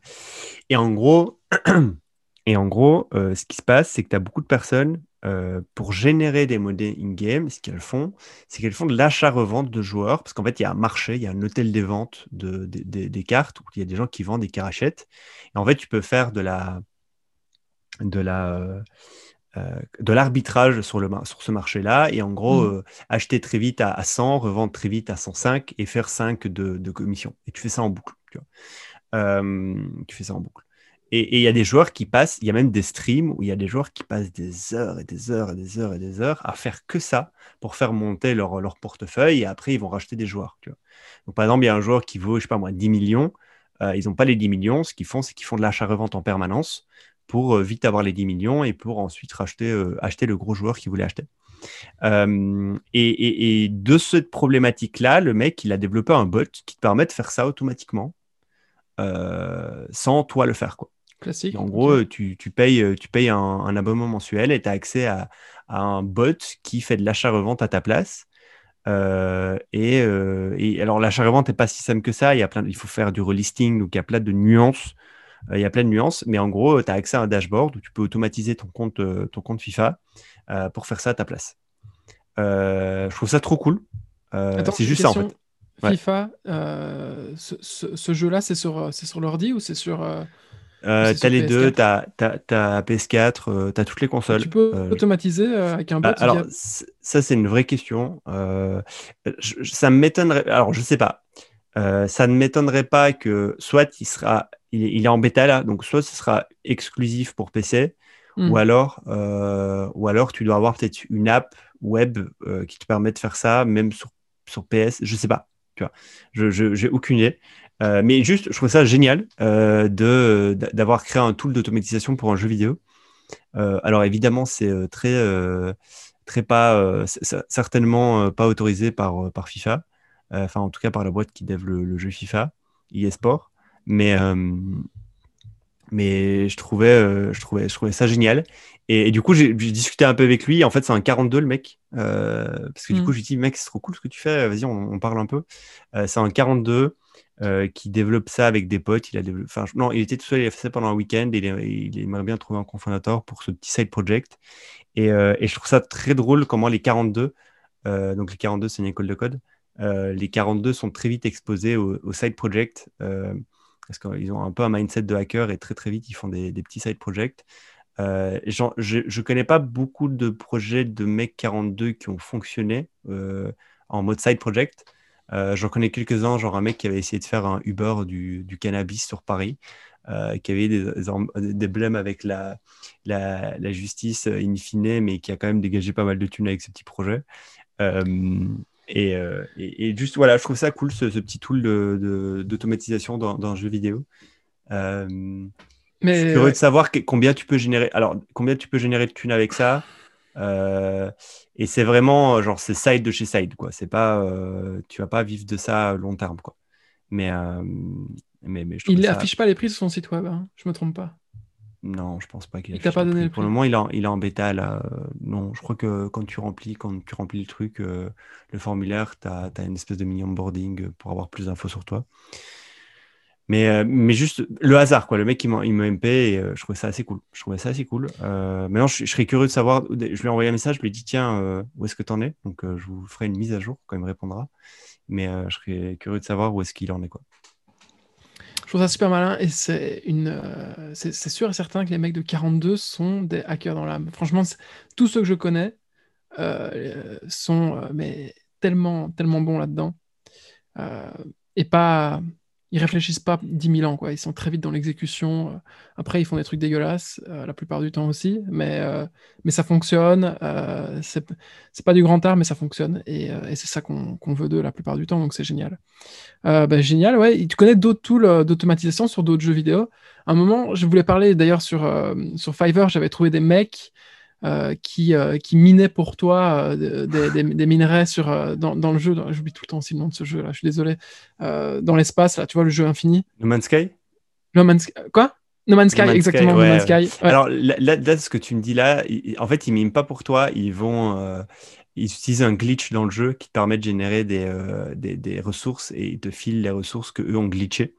et en gros, et en gros euh, ce qui se passe, c'est que tu as beaucoup de personnes euh, pour générer des monnaies in-game, ce qu'elles font, c'est qu'elles font de l'achat-revente de joueurs, parce qu'en fait, il y a un marché, il y a un hôtel des ventes de, des cartes, où il y a des gens qui vendent et qui rachètent. Et en fait, tu peux faire de la de la euh, euh, de l'arbitrage sur, le, sur ce marché-là et en gros mmh. acheter très vite à, 100, revendre très vite à 105 et faire 5 de, de commission. Et tu fais ça en boucle. Tu, tu fais ça en boucle. Et il y a des joueurs qui passent, il y a même des streams où il y a des joueurs qui passent des heures et des heures et des heures et des heures à faire que ça pour faire monter leur, leur portefeuille et après ils vont racheter des joueurs. Donc par exemple, il y a un joueur qui vaut, je sais pas moi, 10 millions. Euh, ils n'ont pas les 10 millions. Ce qu'ils font, c'est qu'ils font de l'achat-revente en permanence pour euh, vite avoir les 10 millions et pour ensuite racheter, euh, acheter le gros joueur qu'ils voulaient acheter. Et, et, de cette problématique-là, le mec, il a développé un bot qui te permet de faire ça automatiquement sans toi le faire. Quoi. Classique. en gros, tu, tu, payes, euh, tu payes un, abonnement mensuel et tu as accès à, un bot qui fait de l'achat-revente à ta place. Euh, euh, et, alors, l'achat-revente n'est pas si simple que ça. Il, y a plein, il faut faire du relisting, donc il y a plein de nuances. il y a plein de nuances, mais en gros, tu as accès à un dashboard où tu peux automatiser ton compte, ton compte FIFA pour faire ça à ta place. je trouve ça trop cool. c'est juste ça en fait. FIFA, ce, ce jeu-là, c'est sur, sur l'ordi ou c'est sur. Euh, t'as les deux, t'as as, PS4, euh, t'as toutes les consoles. Tu peux euh, automatiser avec un bot bah, Alors, ça, c'est une vraie question. ça m'étonnerait. Alors, je sais pas. ça ne m'étonnerait pas que soit il sera, il, est en bêta là, donc soit ce sera exclusif pour PC, ou hmm. alors, ou alors tu dois avoir peut-être une app web qui te permet de faire ça, même sur, sur PS. Je sais pas. Tu vois, je j'ai aucune idée. Euh, mais juste, je trouve ça génial euh, de d'avoir créé un tool d'automatisation pour un jeu vidéo. Euh, alors évidemment, c'est très très pas certainement pas autorisé par par FIFA. Enfin, en tout cas par la boîte qui développe le, jeu FIFA, eSport. Mais mais je trouvais, je, trouvais, je trouvais ça génial. Et, du coup, j'ai discuté un peu avec lui. En fait, c'est un 42, le mec. parce que du mm. coup, je lui dis, mec, c'est trop cool ce que tu fais. Vas-y, on, on, parle un peu. c'est un 42. Euh, qui développe ça avec des potes. Il a enfin, non, il était tout seul, il a fait ça pendant un week-end. Et il, aimerait bien trouver un cofondateur pour ce petit side project. Et, euh, et, je trouve ça très drôle comment les 42, euh, donc les 42, c'est une école de code, les 42 sont très vite exposés au, side project parce qu'ils ont un peu un mindset de hacker et très très vite ils font des, petits side projects. je ne connais pas beaucoup de projets de mecs 42 qui ont fonctionné en mode side project. Euh, j'en connais quelques-uns, genre un mec qui avait essayé de faire un Uber du, cannabis sur Paris, euh, qui avait des, des, blèmes avec la, la, justice euh, in fine, mais qui a quand même dégagé pas mal de thunes avec ce petit projet. Et, et, juste, voilà, je trouve ça cool, ce, petit tool d'automatisation de, dans, un jeu vidéo. mais... Je suis curieux de savoir combien tu peux générer. Alors, combien tu peux générer de thunes avec ça et c'est vraiment, genre, c'est side de chez side, quoi. C'est pas, tu vas pas vivre de ça long terme, quoi. Mais, mais, mais il n'affiche pas les prix sur son site web, hein. je me trompe pas. Non, je pense pas qu'il. Il t'a pas donné le prix. Pour le moment, il est en, il est en bêta là. Non, je crois que quand tu remplis, quand tu remplis le truc, le formulaire, tu as, as, une espèce de mini onboarding pour avoir plus d'infos sur toi. Mais, euh, mais juste le hasard, quoi. Le mec, il m'a MP et euh, je trouvais ça assez cool. Je trouvais ça assez cool. Euh, maintenant, je, serais curieux de savoir. Je lui ai envoyé un message, je lui ai dit tiens, où est-ce que tu en es? Donc, je vous ferai une mise à jour quand il me répondra. Mais je serais curieux de savoir où est-ce qu'il en est, quoi. Je trouve ça super malin et c'est une, c'est sûr et certain que les mecs de 42 sont des hackers dans l'âme. Franchement, tous ceux que je connais sont mais tellement, tellement bons là-dedans et pas ils réfléchissent pas 10 000 ans, quoi. Ils sont très vite dans l'exécution. Euh, après, ils font des trucs dégueulasses, euh, la plupart du temps aussi, mais, euh, mais ça fonctionne. c'est pas du grand art, mais ça fonctionne. Et, c'est ça qu'on veut d'eux la plupart du temps, donc c'est génial. Ben, génial, ouais. Tu connais d'autres tools d'automatisation sur d'autres jeux vidéo? À un moment, je voulais parler d'ailleurs sur Fiverr, j'avais trouvé des mecs euh, qui, euh, qui minait pour toi euh, des, minerais sur, dans, dans le jeu. J'oublie tout le temps aussi le nom de ce jeu là, je suis désolé. dans l'espace, là, tu vois, le jeu infini. No Man's Sky? No Man's Quoi? No Man's Sky, exactement, No Man's Sky. Alors là, ce que tu me dis là, en fait, ils miment pas pour toi, ils vont. ils utilisent un glitch dans le jeu qui permet de générer des, des, des, ressources et ils te filent les ressources que eux ont glitché.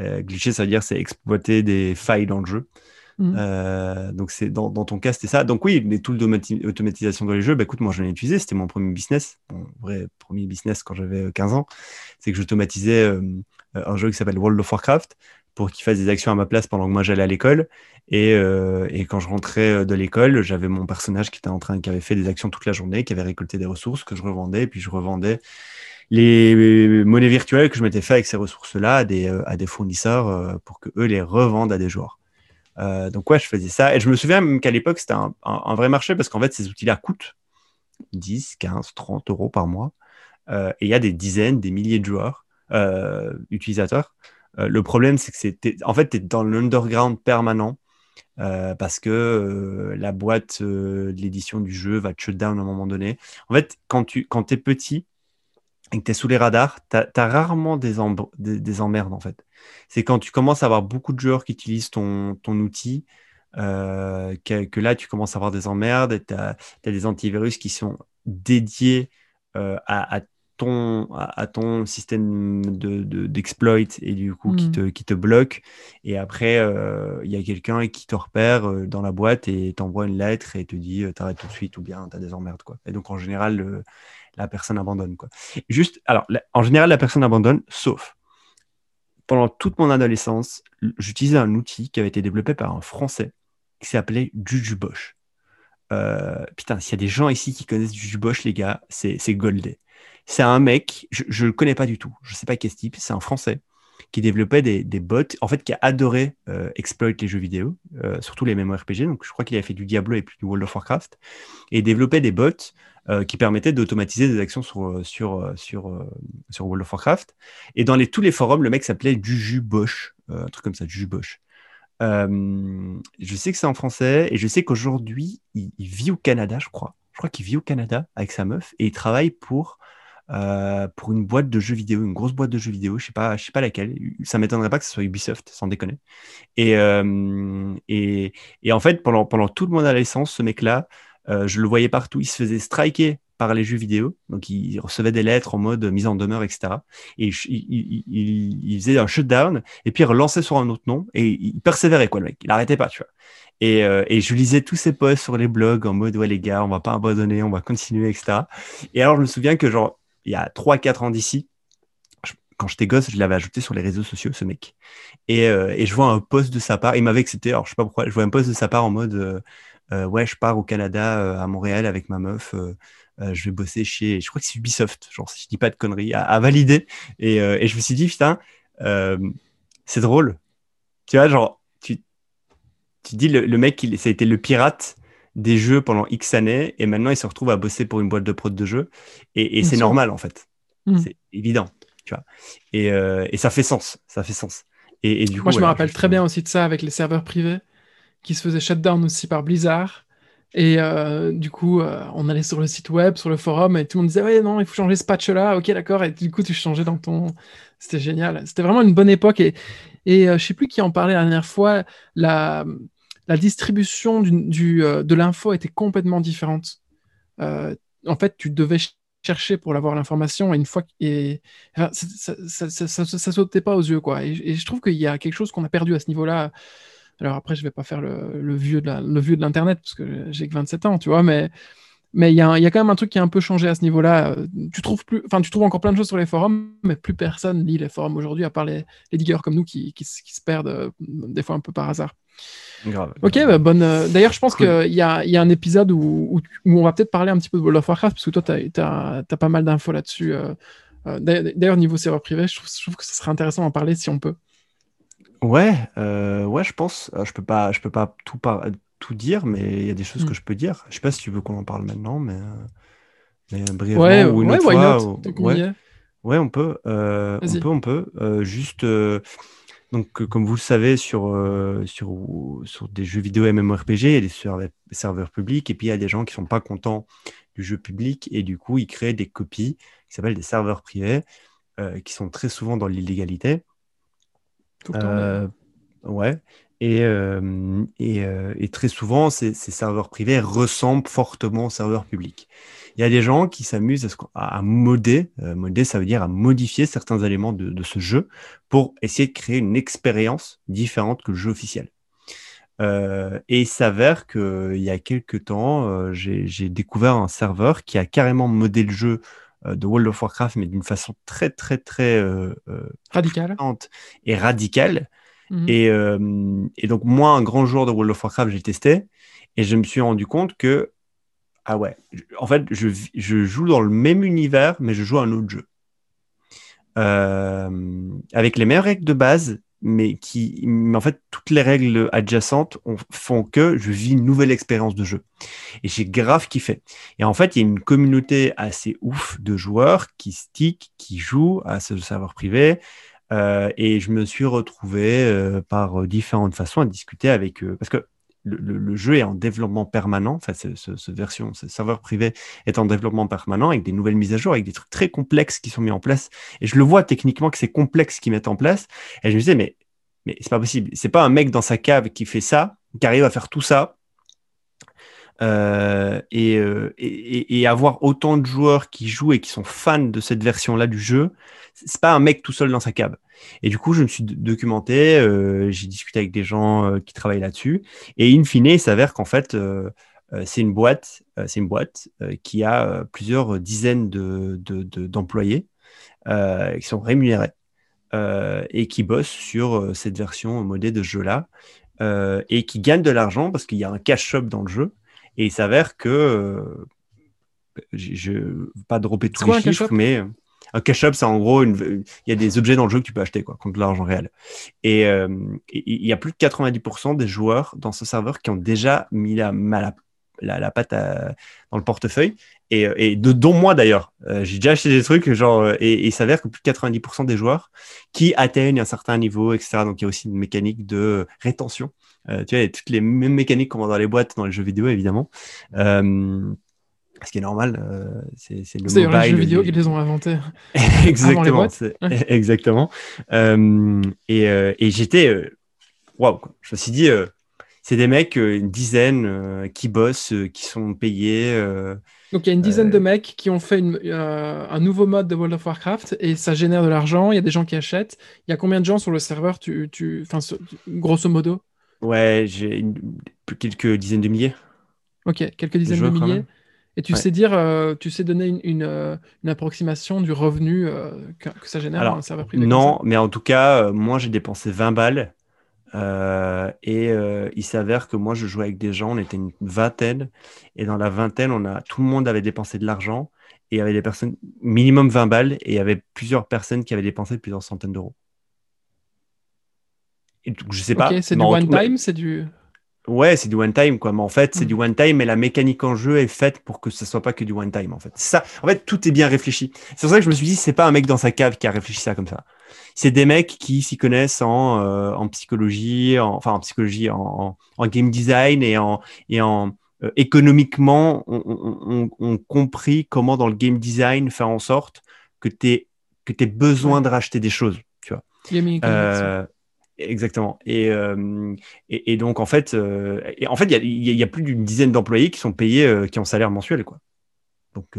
glitcher, ça veut dire c'est exploiter des failles dans le jeu. Mmh. Euh, donc c'est dans, ton cas c'était ça. Donc oui, les tools d'automatisation dans les jeux, bah écoute, moi j'en ai utilisé, c'était mon premier business, mon vrai premier business quand j'avais 15 euh, ans, c'est que j'automatisais euh, un jeu qui s'appelle World of Warcraft pour qu'il fasse des actions à ma place pendant que moi j'allais à l'école. Et, quand je rentrais de l'école, j'avais mon personnage qui était en train, qui avait fait des actions toute la journée, qui avait récolté des ressources que je revendais, puis je revendais les monnaies virtuelles que je m'étais fait avec ces ressources-là à des, à des fournisseurs pour que eux les revendent à des joueurs. Euh, donc ouais, je faisais ça. Et je me souviens même qu'à l'époque, c'était un, vrai marché parce qu'en fait, ces outils-là coûtent 10, 15, 30 euros par mois. Euh, et il y a des dizaines, des milliers de joueurs, euh, utilisateurs. le problème, c'est que c'était, en fait, tu es dans l'underground permanent parce que la boîte de l'édition du jeu va te shut down à un moment donné. En fait, quand tu quand es petit, et que tu es sous les radars, tu as, rarement des, des, emmerdes en fait. C'est quand tu commences à avoir beaucoup de joueurs qui utilisent ton, ton outil, euh, que, là tu commences à avoir des emmerdes, et tu as, des antivirus qui sont dédiés euh, à, ton, à, ton système d'exploit de, et du coup qui, hmm. te, qui te bloque. Et après, euh, il y a quelqu'un qui te repère dans la boîte et t'envoie une lettre et te dit t'arrêtes tout de suite ou bien tu as des emmerdes. Quoi. Et donc en général, la personne abandonne. Quoi. Juste, alors, en général, la personne abandonne, sauf pendant toute mon adolescence, j'utilisais un outil qui avait été développé par un Français qui s'appelait Jujubosh. Euh, putain, s'il y a des gens ici qui connaissent Jujubosh, les gars, c'est Goldé. C'est un mec, je ne le connais pas du tout, je ne sais pas quel type, c'est un Français qui développait des, bots, en fait, qui a adoré euh, les jeux vidéo, euh, surtout les MMORPG. Donc, je crois qu'il avait fait du Diablo et puis du World of Warcraft, et développait des bots euh, qui permettait d'automatiser des actions sur, euh, sur, sur, sur World of Warcraft. Et dans tous les forums, le mec s'appelait Juju Bosch, un truc comme ça, Juju Bosch. je sais que c'est en français et je sais qu'aujourd'hui, il, vit au Canada, je crois. Je crois qu'il vit au Canada avec sa meuf et il travaille pour, pour une boîte de jeux vidéo, une grosse boîte de jeux vidéo. Je sais pas, je sais pas laquelle. Ça m'étonnerait pas que ce soit Ubisoft, sans déconner. Et, et, et, en fait, pendant, pendant toute mon adolescence, ce mec-là euh, je le voyais partout. Il se faisait striker par les jeux vidéo. Donc, il recevait des lettres en mode mise en demeure, etc. Et il, faisait un shutdown et puis il relançait sur un autre nom et il persévérait, quoi, le mec. Il n'arrêtait pas, tu vois. Et, euh, et, je lisais tous ses posts sur les blogs en mode, ouais, les gars, on va pas abandonner, on va continuer, etc. Et alors, je me souviens que, genre, il y a 3-4 ans d'ici, quand j'étais gosse, je l'avais ajouté sur les réseaux sociaux, ce mec. Et, euh, et je vois un post de sa part, il m'avait excité, alors je sais pas pourquoi, je vois un post de sa part en mode, euh, ouais, je pars au Canada, euh, à Montréal avec ma meuf. Euh, je vais bosser chez, je crois que c'est Ubisoft, genre si je dis pas de conneries, à, valider. Et, et, je me suis dit, putain, c'est drôle. Tu vois, genre, tu, tu dis, le, mec, il, ça a été le pirate des jeux pendant X années, et maintenant il se retrouve à bosser pour une boîte de prod de jeux, et, et c'est normal en fait. Mmh. C'est évident, tu vois. Et, et, ça fait sens, ça fait sens. Et, du Moi, je me rappelle très bien aussi de ça avec les serveurs privés qui se faisait shutdown aussi par Blizzard, Et euh, du coup, euh, on allait sur le site web, sur le forum, et tout le monde disait Ouais, non, il faut changer ce patch-là. Ok, d'accord. Et du coup, tu changeais dans ton. C'était génial. C'était vraiment une bonne époque. Et, et euh, je sais plus qui en parlait la dernière fois. La, la distribution du, de l'info était complètement différente. en fait, tu devais chercher pour avoir l'information et une fois et ça, ça, ça, sautait pas aux yeux quoi et, je trouve qu'il y a quelque chose qu'on a perdu à ce niveau là alors après, je vais pas faire le, le vieux de l'internet parce que j'ai que 27 ans, tu vois, mais il y, a, y a quand même un truc qui a un peu changé à ce niveau-là. Tu trouves plus, enfin, tu trouves encore plein de choses sur les forums, mais plus personne lit les forums aujourd'hui, à part les, les diggers comme nous qui, qui, se perdent euh, des fois un peu par hasard. Grave. Ok, bah, bonne. Euh, d'ailleurs, je pense qu'il y a, y a un épisode où, où, on va peut-être parler un petit peu de World of Warcraft, parce que toi, tu as, as, pas mal d'infos là-dessus. Euh, d'ailleurs, niveau serveur privé, je trouve, je trouve, que ce serait intéressant d'en parler si on peut. Ouais, euh, ouais, je pense. Euh, je peux pas, je peux pas tout, tout dire, mais il y a des choses que mm. je peux dire. Je sais pas si tu veux qu'on en parle maintenant, mais, euh, mais brièvement ouais, ou une ouais, autre fois. ouais. ouais, on peut, on peut, on peut. juste, donc, comme vous le savez, sur, sur, sur des jeux vidéo MMORPG, il y a des serveurs, serveurs publics, et puis il y a des gens qui sont pas contents du jeu public, et du coup, ils créent des copies qui s'appellent des serveurs privés, qui sont très souvent dans l'illégalité. Euh, ouais. Et, euh, et, euh, et, très souvent, ces, ces, serveurs privés ressemblent fortement aux serveurs publics. Il y a des gens qui s'amusent à, à, modder, modder, ça veut dire à modifier certains éléments de, de, ce jeu pour essayer de créer une expérience différente que le jeu officiel. Euh, et il s'avère qu'il y a quelques temps, j'ai découvert un serveur qui a carrément modé le jeu euh, de World of Warcraft, mais d'une façon très, très, très euh, euh, radicale et radicale. Mhm. Et, et, donc, moi, un grand joueur de World of Warcraft, j'ai testé et je me suis rendu compte que, ah ouais, en fait, je, je joue dans le même univers, mais je joue un autre jeu. avec les mêmes règles de base, mais qui, mais en fait, toutes les règles adjacentes font que je vis une nouvelle expérience de jeu. Et j'ai grave kiffé. Et en fait, il y a une communauté assez ouf de joueurs qui stick, qui jouent à ce serveur privé. Euh, et je me suis retrouvé euh, par différentes façons à discuter avec eux. Parce que le, jeu est en développement permanent. Enfin, ce, version, ce serveur privé est en développement permanent avec des nouvelles mises à jour, avec des trucs très complexes qui sont mis en place. Et je le vois techniquement que c'est complexe qu'ils mettent en place. Et je me disais, mais, mais c'est pas possible. C'est pas un mec dans sa cave qui fait ça, qui arrive à faire tout ça. Euh, euh, et, avoir autant de joueurs qui jouent et qui sont fans de cette version-là du jeu, c'est pas un mec tout seul dans sa cave. Et du coup, je me suis documenté, euh, j'ai discuté avec des gens qui travaillent là-dessus. Et in fine, il s'avère qu'en fait, c'est une boîte, c'est une boîte qui a plusieurs dizaines d'employés de, qui sont rémunérés et qui bossent sur cette version modée de ce jeu-là et qui gagnent de l'argent parce qu'il y a un cash shop dans le jeu. Et il s'avère que je ne vais pas dropper tous les chiffres, mais un cash-up, c'est en gros, il y a des objets dans le jeu que tu peux acheter quoi, contre de l'argent réel. Et euh, il y a plus de 90% des joueurs dans ce serveur qui ont déjà mis la, la, la, patte dans le portefeuille. Et, euh, et de, dont moi d'ailleurs, euh, j'ai déjà acheté des trucs, genre, et, il s'avère que plus de 90% des joueurs qui atteignent un certain niveau, etc. Donc il y a aussi une mécanique de rétention. Tu vois, il y a toutes les mêmes mécaniques qu'on voit dans les boîtes, dans les jeux vidéo évidemment ce qui est normal, euh, c'est le mobile. les jeux vidéo qui les ont inventés. exactement. Exactement. Euh, et, euh, et j'étais, waouh, je me suis dit, c'est des mecs, une dizaine, qui bossent, qui sont payés. Donc il y a une dizaine de mecs qui ont fait un nouveau mode de World of Warcraft et ça génère de l'argent. Il y a des gens qui achètent. Il y a combien de gens sur le serveur, tu, tu, grosso modo? Ouais, j'ai quelques dizaines de milliers. Ok, quelques dizaines de milliers. Et tu sais dire, euh, tu sais donner une, euh, une, approximation du revenu euh, que, ça génère Alors, un serveur privé Non, mais en tout cas, moi j'ai dépensé 20 balles. et il s'avère que moi je jouais avec des gens, on était une vingtaine. Et dans la vingtaine, on a, tout le monde avait dépensé de l'argent. Et il y avait des personnes, minimum 20 balles. Et il y avait plusieurs personnes qui avaient dépensé plusieurs centaines d'euros. Je sais pas. c'est du one time, c'est du. Ouais, c'est du one time, quoi. Mais en fait, c'est mm. du one time, mais la mécanique en jeu est faite pour que ce soit pas que du one time, en fait. Ça, en fait, tout est bien réfléchi. C'est pour ça que je me suis dit, c'est pas un mec dans sa cave qui a réfléchi ça comme ça. C'est des mecs qui s'y connaissent en, euh, en psychologie, en, enfin en psychologie, en, en, game design et en, et en, euh, économiquement ont, compris comment dans le game design faire en sorte que tu aies, besoin de racheter des choses. Tu vois. Euh, exactement. Et, et, donc, en fait, et en fait, il y, a plus d'une dizaine d'employés qui sont payés, qui ont salaire mensuel. Quoi. Donc,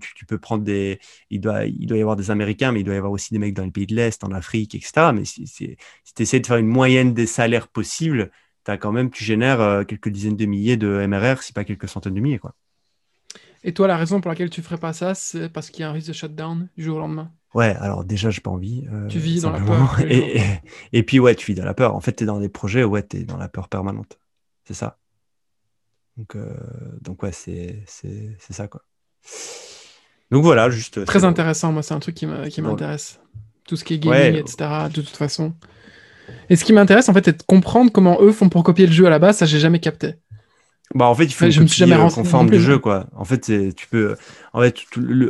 tu, peux prendre des. Il doit, il doit y avoir des Américains, mais il doit y avoir aussi des mecs dans les pays de l'Est, en Afrique, etc. Mais si, tu essaies de faire une moyenne des salaires possibles, as quand même, tu génères euh, quelques dizaines de milliers de MRR, si pas quelques centaines de milliers. Quoi. Et toi, la raison pour laquelle tu ferais pas ça, c'est parce qu'il y a un risque de shutdown du jour au lendemain? Ouais, alors déjà, j'ai pas envie. Euh, tu vis dans la peur. Et, et, puis, ouais, tu vis dans la peur. En fait, tu es dans des projets, ouais, tu es dans la peur permanente. C'est ça. Donc, euh, donc ouais, c'est ça, quoi. Donc voilà, juste. Très intéressant, moi, c'est un truc qui m'intéresse. Tout ce qui est gaming, etc., de toute façon. Et ce qui m'intéresse, en fait, c'est de comprendre comment eux font pour copier le jeu à la base. Ça, j'ai jamais capté. Bah, en fait, il faut je me suis jamais euh, conforme du jeu, quoi. En fait, tu peux. En fait,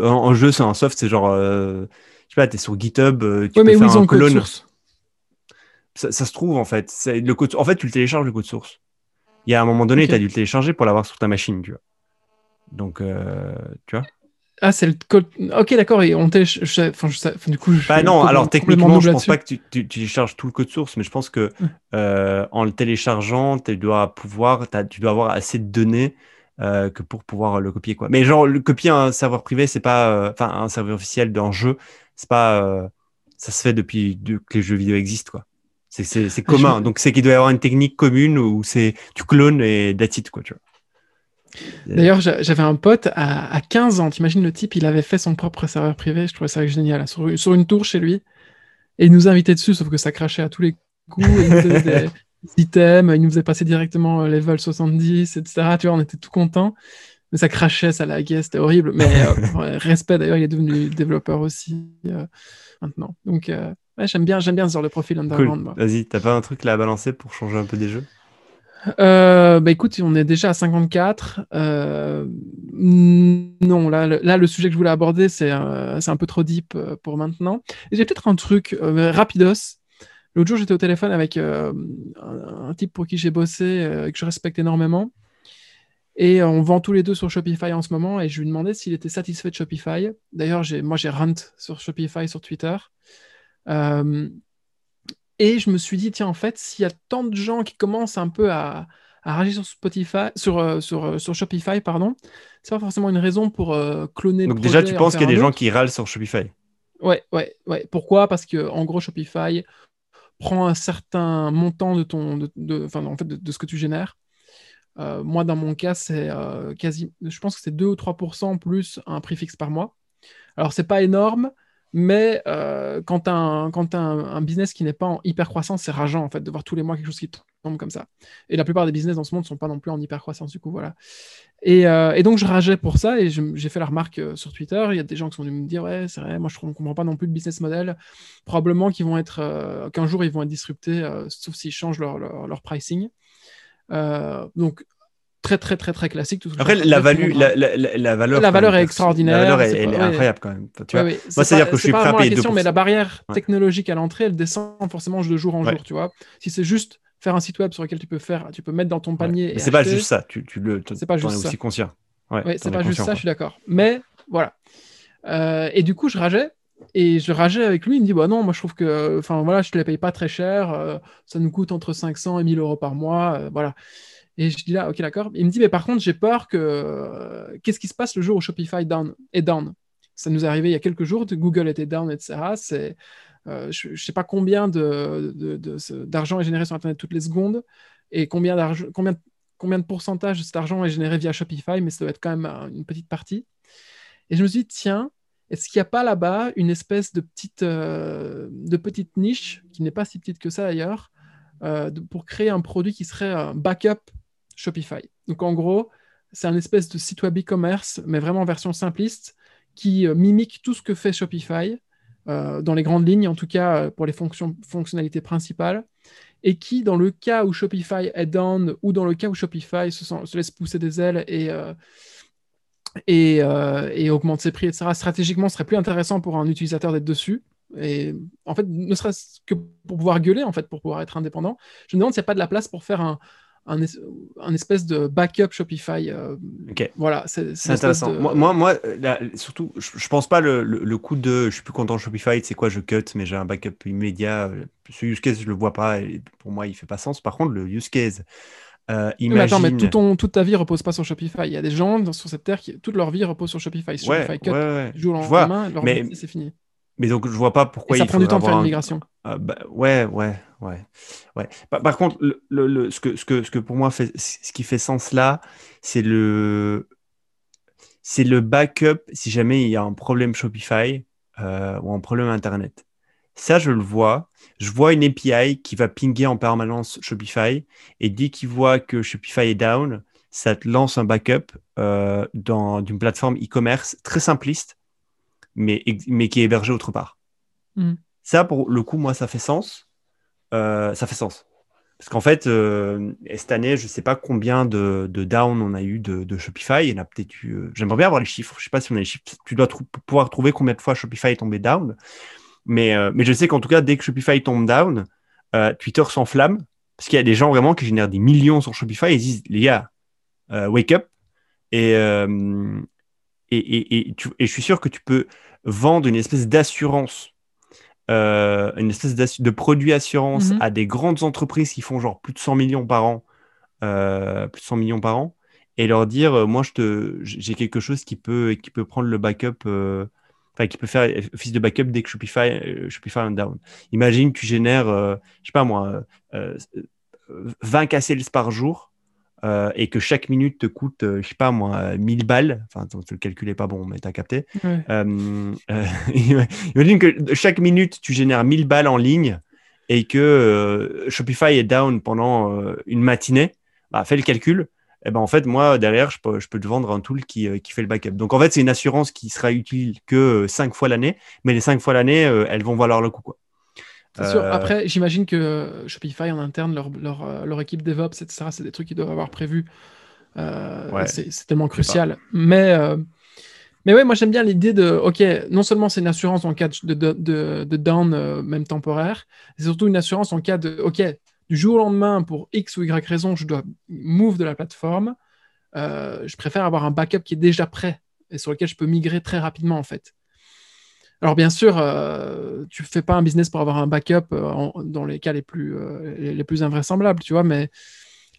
en, jeu, c'est un soft, c'est genre. Euh, sais pas, t'es sur GitHub, euh, tu peux mais faire un clone. Source. Ça, ça, se trouve, en fait. Le code... En fait, tu le télécharges, le code source. Il y a un moment donné, tu as dû le télécharger pour l'avoir sur ta machine, tu vois. Donc, tu vois. Ah, c'est le code. Ok, d'accord. Et on Enfin, du coup, je bah non, alors techniquement, je pense pas que tu, tu, télécharges tout le code source, mais je pense que euh, en le téléchargeant, tu dois pouvoir, tu dois avoir assez de données euh, que pour pouvoir le copier, quoi. Mais genre, le copier un serveur privé, c'est pas, euh, enfin, un serveur officiel d'un jeu, c'est pas, ça se fait depuis que les jeux vidéo existent, quoi. C'est ah, commun. Donc, c'est qu'il doit y avoir une technique commune où c'est tu clones et that's it, quoi, tu vois. D'ailleurs, j'avais un pote à, 15 ans, t'imagines le type, il avait fait son propre serveur privé, je trouvais ça génial, sur, sur une tour chez lui, et il nous invitait dessus, sauf que ça crachait à tous les coups, il nous faisait des items, il nous faisait passer directement level 70, etc. Tu vois, on était tout contents, mais ça crachait, ça laguait, c'était horrible, mais euh, respect d'ailleurs, il est devenu développeur aussi euh, maintenant. Donc, euh, j'aime bien, bien ce genre de profil underground. Vas-y, t'as pas un truc là à balancer pour changer un peu des jeux? Bah écoute, on est déjà à 54. Euh, non, là, là, le sujet que je voulais aborder, c'est un peu trop deep pour maintenant. J'ai peut-être un truc rapidos. L'autre jour, j'étais au téléphone avec un, type pour qui j'ai bossé et que je respecte énormément. Et on vend tous les deux sur Shopify en ce moment. Et je lui demandais s'il était satisfait de Shopify. D'ailleurs, moi, j'ai rent sur Shopify sur Twitter. Et je me suis dit, tiens, en fait, s'il y a tant de gens qui commencent un peu à, à rager sur Spotify, sur, euh, sur, euh, sur Shopify, pardon, c'est pas forcément une raison pour euh, cloner Donc déjà, tu penses qu'il y a des gens qui râlent sur Shopify? Ouais, ouais, ouais. Pourquoi? Parce que en gros, Shopify prend un certain montant de ton, de, en fait, de, ce que tu génères. Moi, dans mon cas, c'est quasi, je pense que c'est 2 ou 3% plus un prix fixe par mois. Alors, c'est pas énorme, mais euh, quand tu as, un, business qui n'est pas en hyper croissance, c'est rageant en fait de voir tous les mois quelque chose qui tombe comme ça. Et la plupart des business dans ce monde ne sont pas non plus en hyper croissance du coup, voilà. Et, euh, donc je rageais pour ça et j'ai fait la remarque euh, sur Twitter. Il y a des gens qui sont venus me dire ouais c'est vrai, moi je ne comprends pas non plus le business model. Probablement qu'ils vont être qu'un jour ils vont être disruptés, sauf s'ils changent leur, leur pricing. Donc très très très très classique. Après, la, value, la, la, la, valeur, la valeur est extraordinaire. La valeur est, incroyable quand même. Tu vois Moi, c'est-à-dire que je suis prêt à payer question, mais la barrière technologique à l'entrée, elle descend forcément de jour en jour. Tu vois Si c'est juste faire un site web sur lequel tu peux faire, tu peux mettre dans ton panier. Mais c'est pas juste ça. Tu, tu le, c'est pas juste es aussi conscient. Ouais, c'est pas juste ça. Je suis d'accord. Mais voilà. Euh, et du coup, je rageais. Et je rageais avec lui, il me dit bah non, moi je trouve que enfin voilà, je te les paye pas très cher, euh, ça nous coûte entre 500 et 1000 euros par mois, euh, voilà. Et je dis là, ok, d'accord. Il me dit, mais par contre, j'ai peur que. Euh, qu'est-ce qui se passe le jour où Shopify down, est down? Ça nous est arrivé il y a quelques jours, Google était down, etc. C'est, je ne sais pas combien de, d'argent est généré sur Internet toutes les secondes et combien, d'argent, combien, combien de pourcentage de cet argent est généré via Shopify, mais ça doit être quand même une petite partie. Et je me suis dit, tiens, est-ce qu'il n'y a pas là-bas une espèce de petite, de petite niche, qui n'est pas si petite que ça d'ailleurs, pour créer un produit qui serait un backup Shopify? Donc en gros, c'est un espèce de site web e-commerce, mais vraiment en version simpliste, qui euh, mimique tout ce que fait Shopify, euh, dans les grandes lignes, en tout cas euh, pour les fonctionnalités principales, et qui, dans le cas où Shopify est down, ou dans le cas où Shopify se, laisse pousser des ailes et, et, et, augmente ses prix, etc., stratégiquement, ce serait plus intéressant pour un utilisateur d'être dessus. Et en fait, ne serait-ce que pour pouvoir gueuler, en fait, pour pouvoir être indépendant, je me demande s'il n'y a pas de la place pour faire un, un, es- un espèce de backup Shopify. euh, Ok. Voilà, c'est intéressant. Moi, moi, moi, euh, là, surtout, je, je pense pas le, le, le coup de je suis plus content de Shopify, c'est quoi, je cut, mais j'ai un backup immédiat. euh, Ce use case, je le vois pas et pour moi, il fait pas sens. Par contre, le use case, euh, Oui, mais attends, mais imagine. tout ton- toute ta vie repose pas sur Shopify. Il y a des gens sur cette terre qui toute leur vie repose sur Shopify. Ouais, Shopify cut ouais, ouais. lendemain, leur mais- c'est fini. Mais donc, je vois pas pourquoi Et ça il prend du temps de faire une un- migration. Ah, bah, ouais, ouais, ouais, ouais. Par, par contre, le, le- le- ce, que, ce, que, ce que pour moi fait, ce qui fait sens là, c'est le, c'est le backup si jamais il y a un problème Shopify euh, ou un problème Internet. Ça, je le vois. Je vois une API qui va pinguer en permanence Shopify et dès qu'il voit que Shopify est down, ça te lance un backup euh, d'une plateforme e-commerce très simpliste, mais, mais qui est hébergée autre part. Mhm. Ça, pour le coup, moi, ça fait sens. Euh, ça fait sens. Parce qu'en fait, euh, cette année, je ne sais pas combien de, de down on a eu de, de Shopify. Il y en a peut-être eu. J'aimerais bien avoir les chiffres. Je ne sais pas si on a les chiffres. Tu dois trou- pouvoir trouver combien de fois Shopify est tombé down. Mais, euh, mais je sais qu'en tout cas, dès que Shopify tombe down, euh, Twitter s'enflamme. Parce qu'il y a des gens vraiment qui génèrent des millions sur Shopify. Ils disent, les gars, euh, wake up. Et, et, et, et, tu- et je suis sûr que tu peux vendre une espèce d'assurance, une espèce de produit assurance Mhm. à des grandes entreprises qui font genre plus de 100 millions par an, plus de 100 millions par an, et leur dire, moi, je te, j'ai quelque chose qui peut, qui peut prendre le backup, euh, enfin, qui peut faire office de backup dès que Shopify, euh, Shopify est down. Imagine, tu génères, euh, je sais pas moi, euh, euh, 20 k sales par jour. euh, et que chaque minute te coûte, euh, je sais pas moi, 1000 balles. Enfin, le calcul est pas bon, mais t'as capté. Ouais. Euh, euh, imagine que chaque minute, tu génères 1000 balles en ligne et que euh, Shopify est down pendant euh, une matinée. Bah, fais le calcul. Et ben, en fait, moi, derrière, je peux, je peux te vendre un tool qui, euh, qui fait le backup. Donc, en fait, c'est une assurance qui sera utile que 5 fois l'année, mais les 5 fois l'année, euh, elles vont valoir le coup. Quoi. C'est sûr. Euh, Après, j'imagine que Shopify en interne, leur, leur, euh, leur équipe DevOps, etc., c'est des trucs qu'ils doivent avoir prévus. Euh, Ouais. c'est tellement crucial. Mais, euh, mais ouais, moi j'aime bien l'idée de, ok, non seulement c'est une assurance en cas de, de, de, de down, euh, même temporaire, c'est surtout une assurance en cas de, ok, du jour au lendemain, pour X ou Y raison, je dois move de la plateforme. euh, je préfère avoir un backup qui est déjà prêt et sur lequel je peux migrer très rapidement en fait. Alors bien sûr, euh, tu fais pas un business pour avoir un backup euh, en- dans les cas les plus, les, plus invraisemblables, tu vois, mais,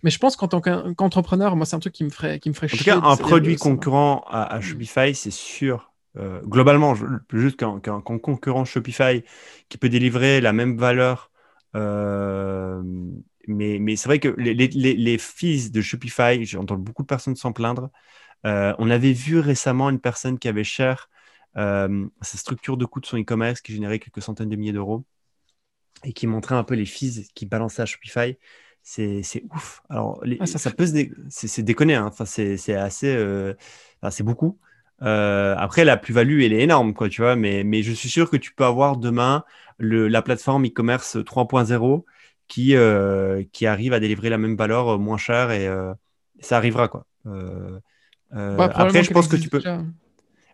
mais je pense qu'en tant qu'entrepreneur, moi c'est un truc qui me ferait, qui me ferait En tout chier cas, un produit concurrent à, à Shopify, c'est sûr. euh, globalement, juste qu'un concurrent Shopify qui peut délivrer la même valeur. Euh, mais mais c'est vrai que les, les, fees de Shopify, j'entends beaucoup de personnes s'en plaindre. Euh, on avait vu récemment une personne qui avait cher euh, sa structure de coût de son e-commerce qui générait quelques centaines de milliers d'euros et qui montrait un peu les fees qui balançaient à Shopify. C'est ouf. Alors, les- Ah, ça peut se dé- c'est c'est déconner. hein. Enfin, c'est assez. enfin, c'est beaucoup. Euh, après, la plus-value, elle est énorme, quoi, tu vois. Mais, mais je suis sûr que tu peux avoir demain le, la plateforme e-commerce 3.0 qui, euh, qui arrive à délivrer la même valeur euh, moins cher et euh, ça arrivera, quoi. Ouais, probablement après, je pense que tu peux. déjà.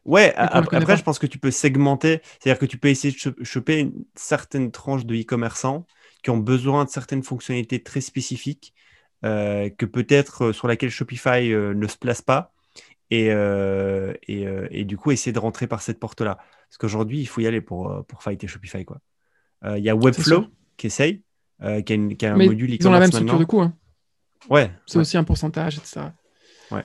Ouais, après, pas. je pense que tu peux segmenter, c'est-à-dire que tu peux essayer de cho- choper une certaine tranche de e-commerçants qui ont besoin de certaines fonctionnalités très spécifiques que peut-être sur laquelle Shopify ne se place pas et, euh, et, euh, et du coup essayer de rentrer par cette porte-là. Parce qu'aujourd'hui, il faut y aller pour, euh, pour fighter Shopify. quoi. Euh, Il y a Webflow qui essaye, qui, a une- qui a un Mais module ils ont la même structure de coût. hein. Ouais, C'est ouais. aussi un pourcentage, etc. Ouais.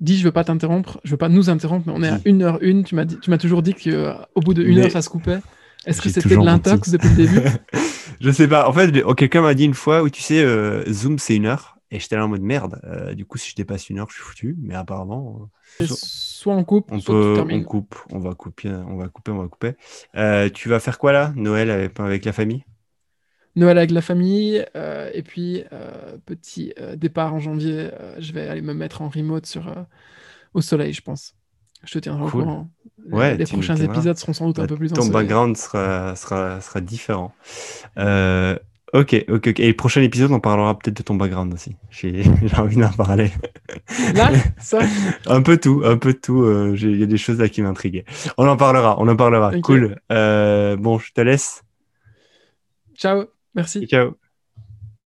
Dis, je veux pas t'interrompre, je veux pas nous interrompre, mais on est à Dis. 1h01. Tu m'as dit- tu m'as toujours dit qu'au bout de 1 Mais heure, ça se coupait. Est-ce que c'était de l'intox depuis le début? Je sais pas. En fait, quelqu'un m'a dit une fois, où tu sais, Zoom, c'est une heure. Et j'étais là en mode merde. Euh, du coup, si je dépasse une heure, je suis foutu. Mais apparemment, euh, so- Soit on coupe, on soit tu peut, on termines. coupe. On va couper, on va couper, on va couper. Euh, tu vas faire quoi là Noël avec, avec la famille? Noël avec la famille, et puis petit départ en janvier. je vais aller me mettre en remote sur, au soleil, je pense. Je te tiendrai Cool. au courant. Les- Ouais, les tu nous prochains épisodes seront sans doute un Bah, peu plus Ton background sera, sera, sera différent. Euh, ok, ok, ok. Et le prochain épisode, on parlera peut-être de ton background aussi. J'ai j'ai envie d'en parler. Là, ça, Un peu tout, un peu tout. euh, Il y a des choses là qui m'intriguent. On en parlera, on en parlera. Cool. Euh, bon, je te laisse. ciao, merci. Ciao.